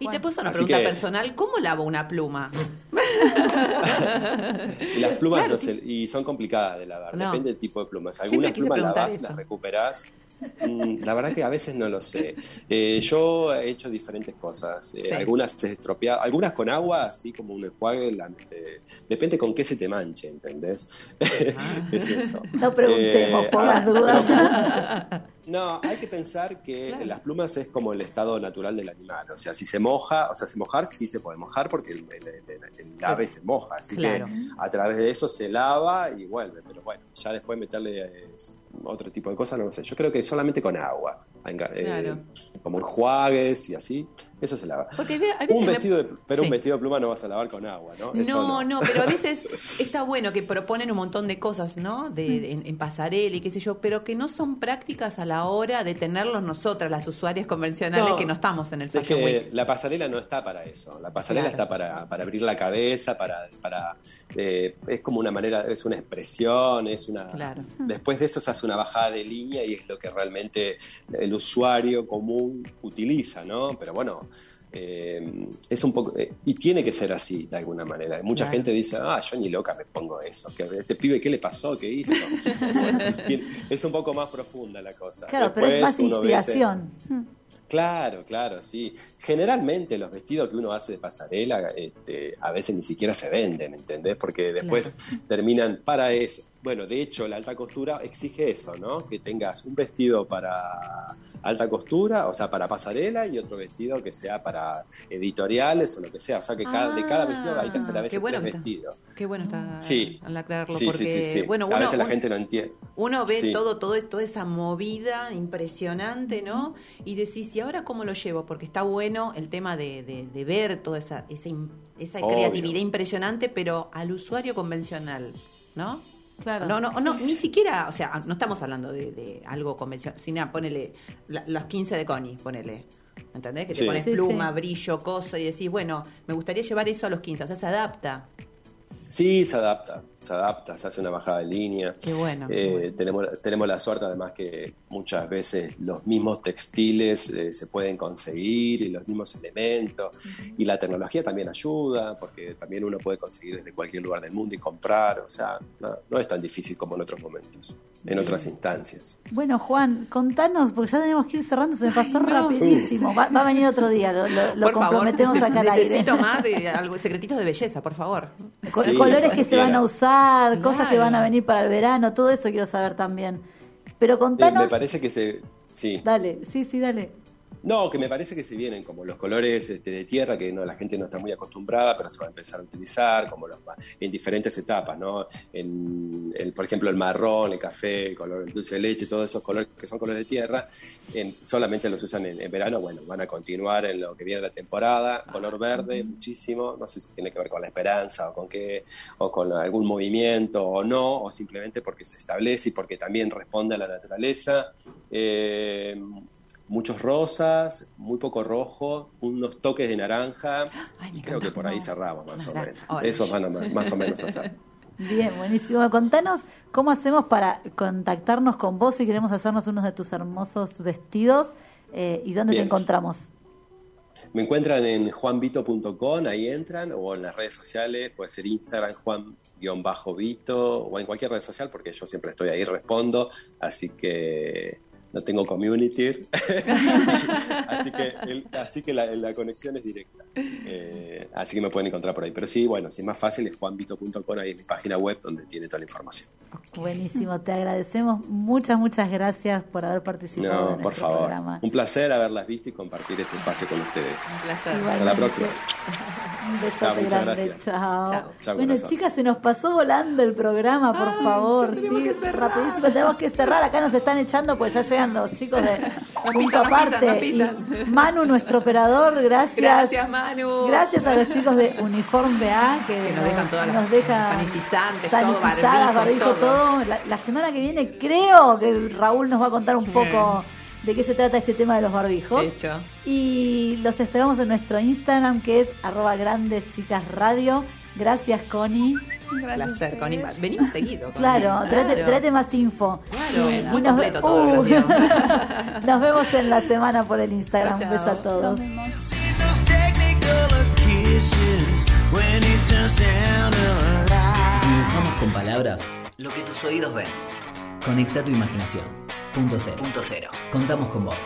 S4: Y te puse una
S12: Así
S4: pregunta
S12: que-
S4: personal, ¿cómo lavo una pluma?
S12: Y las plumas
S4: Claro,
S12: no se- y son complicadas de lavar,
S4: No.
S12: depende del tipo de plumas. Algunas plumas lavas,
S4: eso.
S12: las recuperás. Mm, La verdad que a veces no lo sé. Eh, yo he hecho diferentes cosas. Eh,
S4: Sí.
S12: Algunas se estropeadas, algunas con agua, así como un enjuague. la- eh, depende con qué se te manche, ¿entendés?
S4: Ah.
S12: es eso.
S3: No preguntemos
S12: Eh,
S3: por
S12: ah,
S3: las dudas.
S12: No, hay que pensar que las plumas es como el estado natural del animal. O sea, si se moja, o sea, si mojar, sí se puede mojar porque el, el- el- el ave se moja. Así
S4: Claro.
S12: que a través de eso se lava y vuelve. Pero bueno, ya después meterle eh, otro tipo de cosas, no lo sé. Yo creo que solamente con agua. eh,
S4: Claro.
S12: como enjuagues y así, eso se lava.
S4: Porque a veces
S12: Un
S4: me-
S12: vestido de, pero
S4: Sí.
S12: un vestido de pluma no vas a lavar con agua, ¿no? Eso
S4: No, no, pero a veces está bueno que proponen un montón de cosas, ¿no? De, de- en, en pasarela y qué sé yo, pero que no son prácticas a la hora de tenerlos nosotras, las usuarias convencionales
S12: No.
S4: que no estamos en el
S12: Es
S4: Fashion
S12: que
S4: Week.
S12: la pasarela no está para eso. La pasarela
S4: Claro.
S12: está para, para abrir la cabeza, para, para eh, es como una manera, es una expresión, es una.
S4: Claro.
S12: Después de eso se hace una bajada de línea y es lo que realmente el usuario común utiliza, ¿no? Pero bueno. Eh, es un poco eh, y tiene que ser así de alguna manera mucha
S4: Claro.
S12: gente dice ah yo ni loca me pongo eso que este pibe qué le pasó qué hizo Tiene- es un poco más profunda la cosa
S3: Claro, pero es más inspiración.
S12: Claro, claro, sí. Generalmente los vestidos que uno hace de pasarela este, a veces ni siquiera se venden, ¿entendés? Porque después terminan para eso. Bueno, de hecho, la alta costura exige eso, ¿no? Que tengas un vestido para alta costura, o sea, para pasarela, y otro vestido que sea para editoriales o lo que sea. O sea, que cada, de cada vestido hay que hacer a
S4: Ah,
S12: veces
S4: bueno
S12: tres vestidos.
S4: Qué bueno está
S12: Sí.
S4: al aclararlo,
S12: Sí, sí,
S4: porque,
S12: sí,
S4: bueno,
S12: a
S4: uno,
S12: veces la gente no entiende.
S4: Uno ve todo, todo, toda esa movida impresionante, ¿no? Y decís, ¿y ahora cómo lo llevo? Porque está bueno el tema de, de- de ver toda esa, esa, esa creatividad impresionante, pero al usuario convencional, ¿no?
S3: Claro.
S4: No, no, no, ni siquiera, o sea, no estamos hablando de, de algo convencional, sino ponele la- las 15 de Connie, ponele. ¿Entendés? Que te
S12: Sí.
S4: pones
S3: Sí,
S4: pluma,
S3: sí.
S4: brillo, cosa y decís, bueno, me gustaría llevar eso a los 15, o sea, se adapta.
S12: Sí, se adapta, se adapta, se hace una bajada de línea.
S4: Qué bueno. qué
S12: Eh,
S4: bueno.
S12: tenemos, tenemos la suerte además que muchas veces los mismos textiles eh, se pueden conseguir y los mismos elementos y la tecnología también ayuda porque también uno puede conseguir desde cualquier lugar del mundo y comprar, o sea, no, no es tan difícil como en otros momentos, en otras instancias.
S3: Bueno, Juan, contanos, porque ya tenemos que ir cerrando, se me pasó rapidísimo. Va, va a venir otro día, lo, lo- lo
S4: Por favor,
S3: comprometemos acá al aire.
S4: necesito más de algo, secretitos de belleza, por favor.
S12: Sí,
S3: colores que se van a cosas que van a venir para el verano, todo eso quiero saber también. Pero
S12: Eh,
S3: contanos,
S12: me parece que se... Sí.
S3: dale, sí, sí, dale.
S12: No, que me parece que se vienen como los colores este, de tierra que no, la gente no está muy acostumbrada, pero se va a empezar a utilizar como los, en diferentes etapas, ¿no? En, el, por ejemplo, el marrón, el café, el color el dulce de leche, todos esos colores que son colores de tierra, en- solamente los usan en, en verano, bueno, van a continuar en lo que viene la temporada, color verde, muchísimo, no sé si tiene que ver con la esperanza o con qué, o con algún movimiento o no, o simplemente porque se establece y porque también responde a la naturaleza. Eh, muchos rosas, muy poco rojo, unos toques de naranja.
S4: Ay,
S12: Creo que por ahí cerramos más o menos. Esos van a más o menos a ser.
S3: Bien, buenísimo. Contanos cómo hacemos para contactarnos con vos si queremos hacernos unos de tus hermosos vestidos. Eh, ¿Y dónde te encontramos?
S12: Me encuentran en juanvito.com, ahí entran, o en las redes sociales, puede ser Instagram, Juan-Vito, o en cualquier red social, porque yo siempre estoy ahí, respondo, así que no tengo community, así que, el- así que la, la conexión es directa, Eh, así que me pueden encontrar por ahí. Pero sí, bueno, si es más fácil es juanvito.com, ahí es mi página web donde tiene toda la información.
S3: Buenísimo, te agradecemos. Muchas, muchas gracias por haber participado
S12: No,
S3: en
S12: por
S3: nuestro
S12: favor,
S3: programa.
S12: un placer haberlas visto y compartir este espacio con ustedes.
S4: Un placer.
S12: Hasta la
S3: Igualmente.
S12: próxima.
S3: Un besote
S12: Chao,
S3: grande.
S12: gracias.
S3: Chao.
S12: Chao,
S3: bueno,
S12: corazón.
S3: chicas, se nos pasó volando el programa, por favor. Sí, rapidísimo, tenemos que cerrar. Acá nos están echando, pues ya llegan los chicos de punto
S4: pisan, nos
S3: aparte.
S4: pisan, nos
S3: Y Manu, nuestro operador, gracias.
S4: Gracias, Manu.
S3: Gracias a los chicos de Uniforme A que,
S4: Que nos dejan todas las
S3: dejan
S4: sanitizantes,
S3: sanitizadas,
S4: barbijo,
S3: barbijo,
S4: todo.
S3: todo. La, la semana que viene creo que Raúl nos va a contar un poco de qué se trata este tema de los barbijos.
S4: De hecho.
S3: Y los esperamos en nuestro Instagram que es arroba grandes chicas radio. Gracias, Connie.
S4: Placer, Connie. Venimos seguido. Connie.
S3: Claro, tráete,
S4: Claro.
S3: tráete más info.
S4: Claro,
S3: Y-
S4: muy
S3: y nos,
S4: completo todo
S3: Uh, nos vemos en la semana por el Instagram. Un beso a todos.
S2: Those technicolor kisses when he turns down the light.
S1: Dibujamos con palabras lo que tus oídos ven. Conecta tu imaginación. Punto cero. Punto cero. Contamos con vos.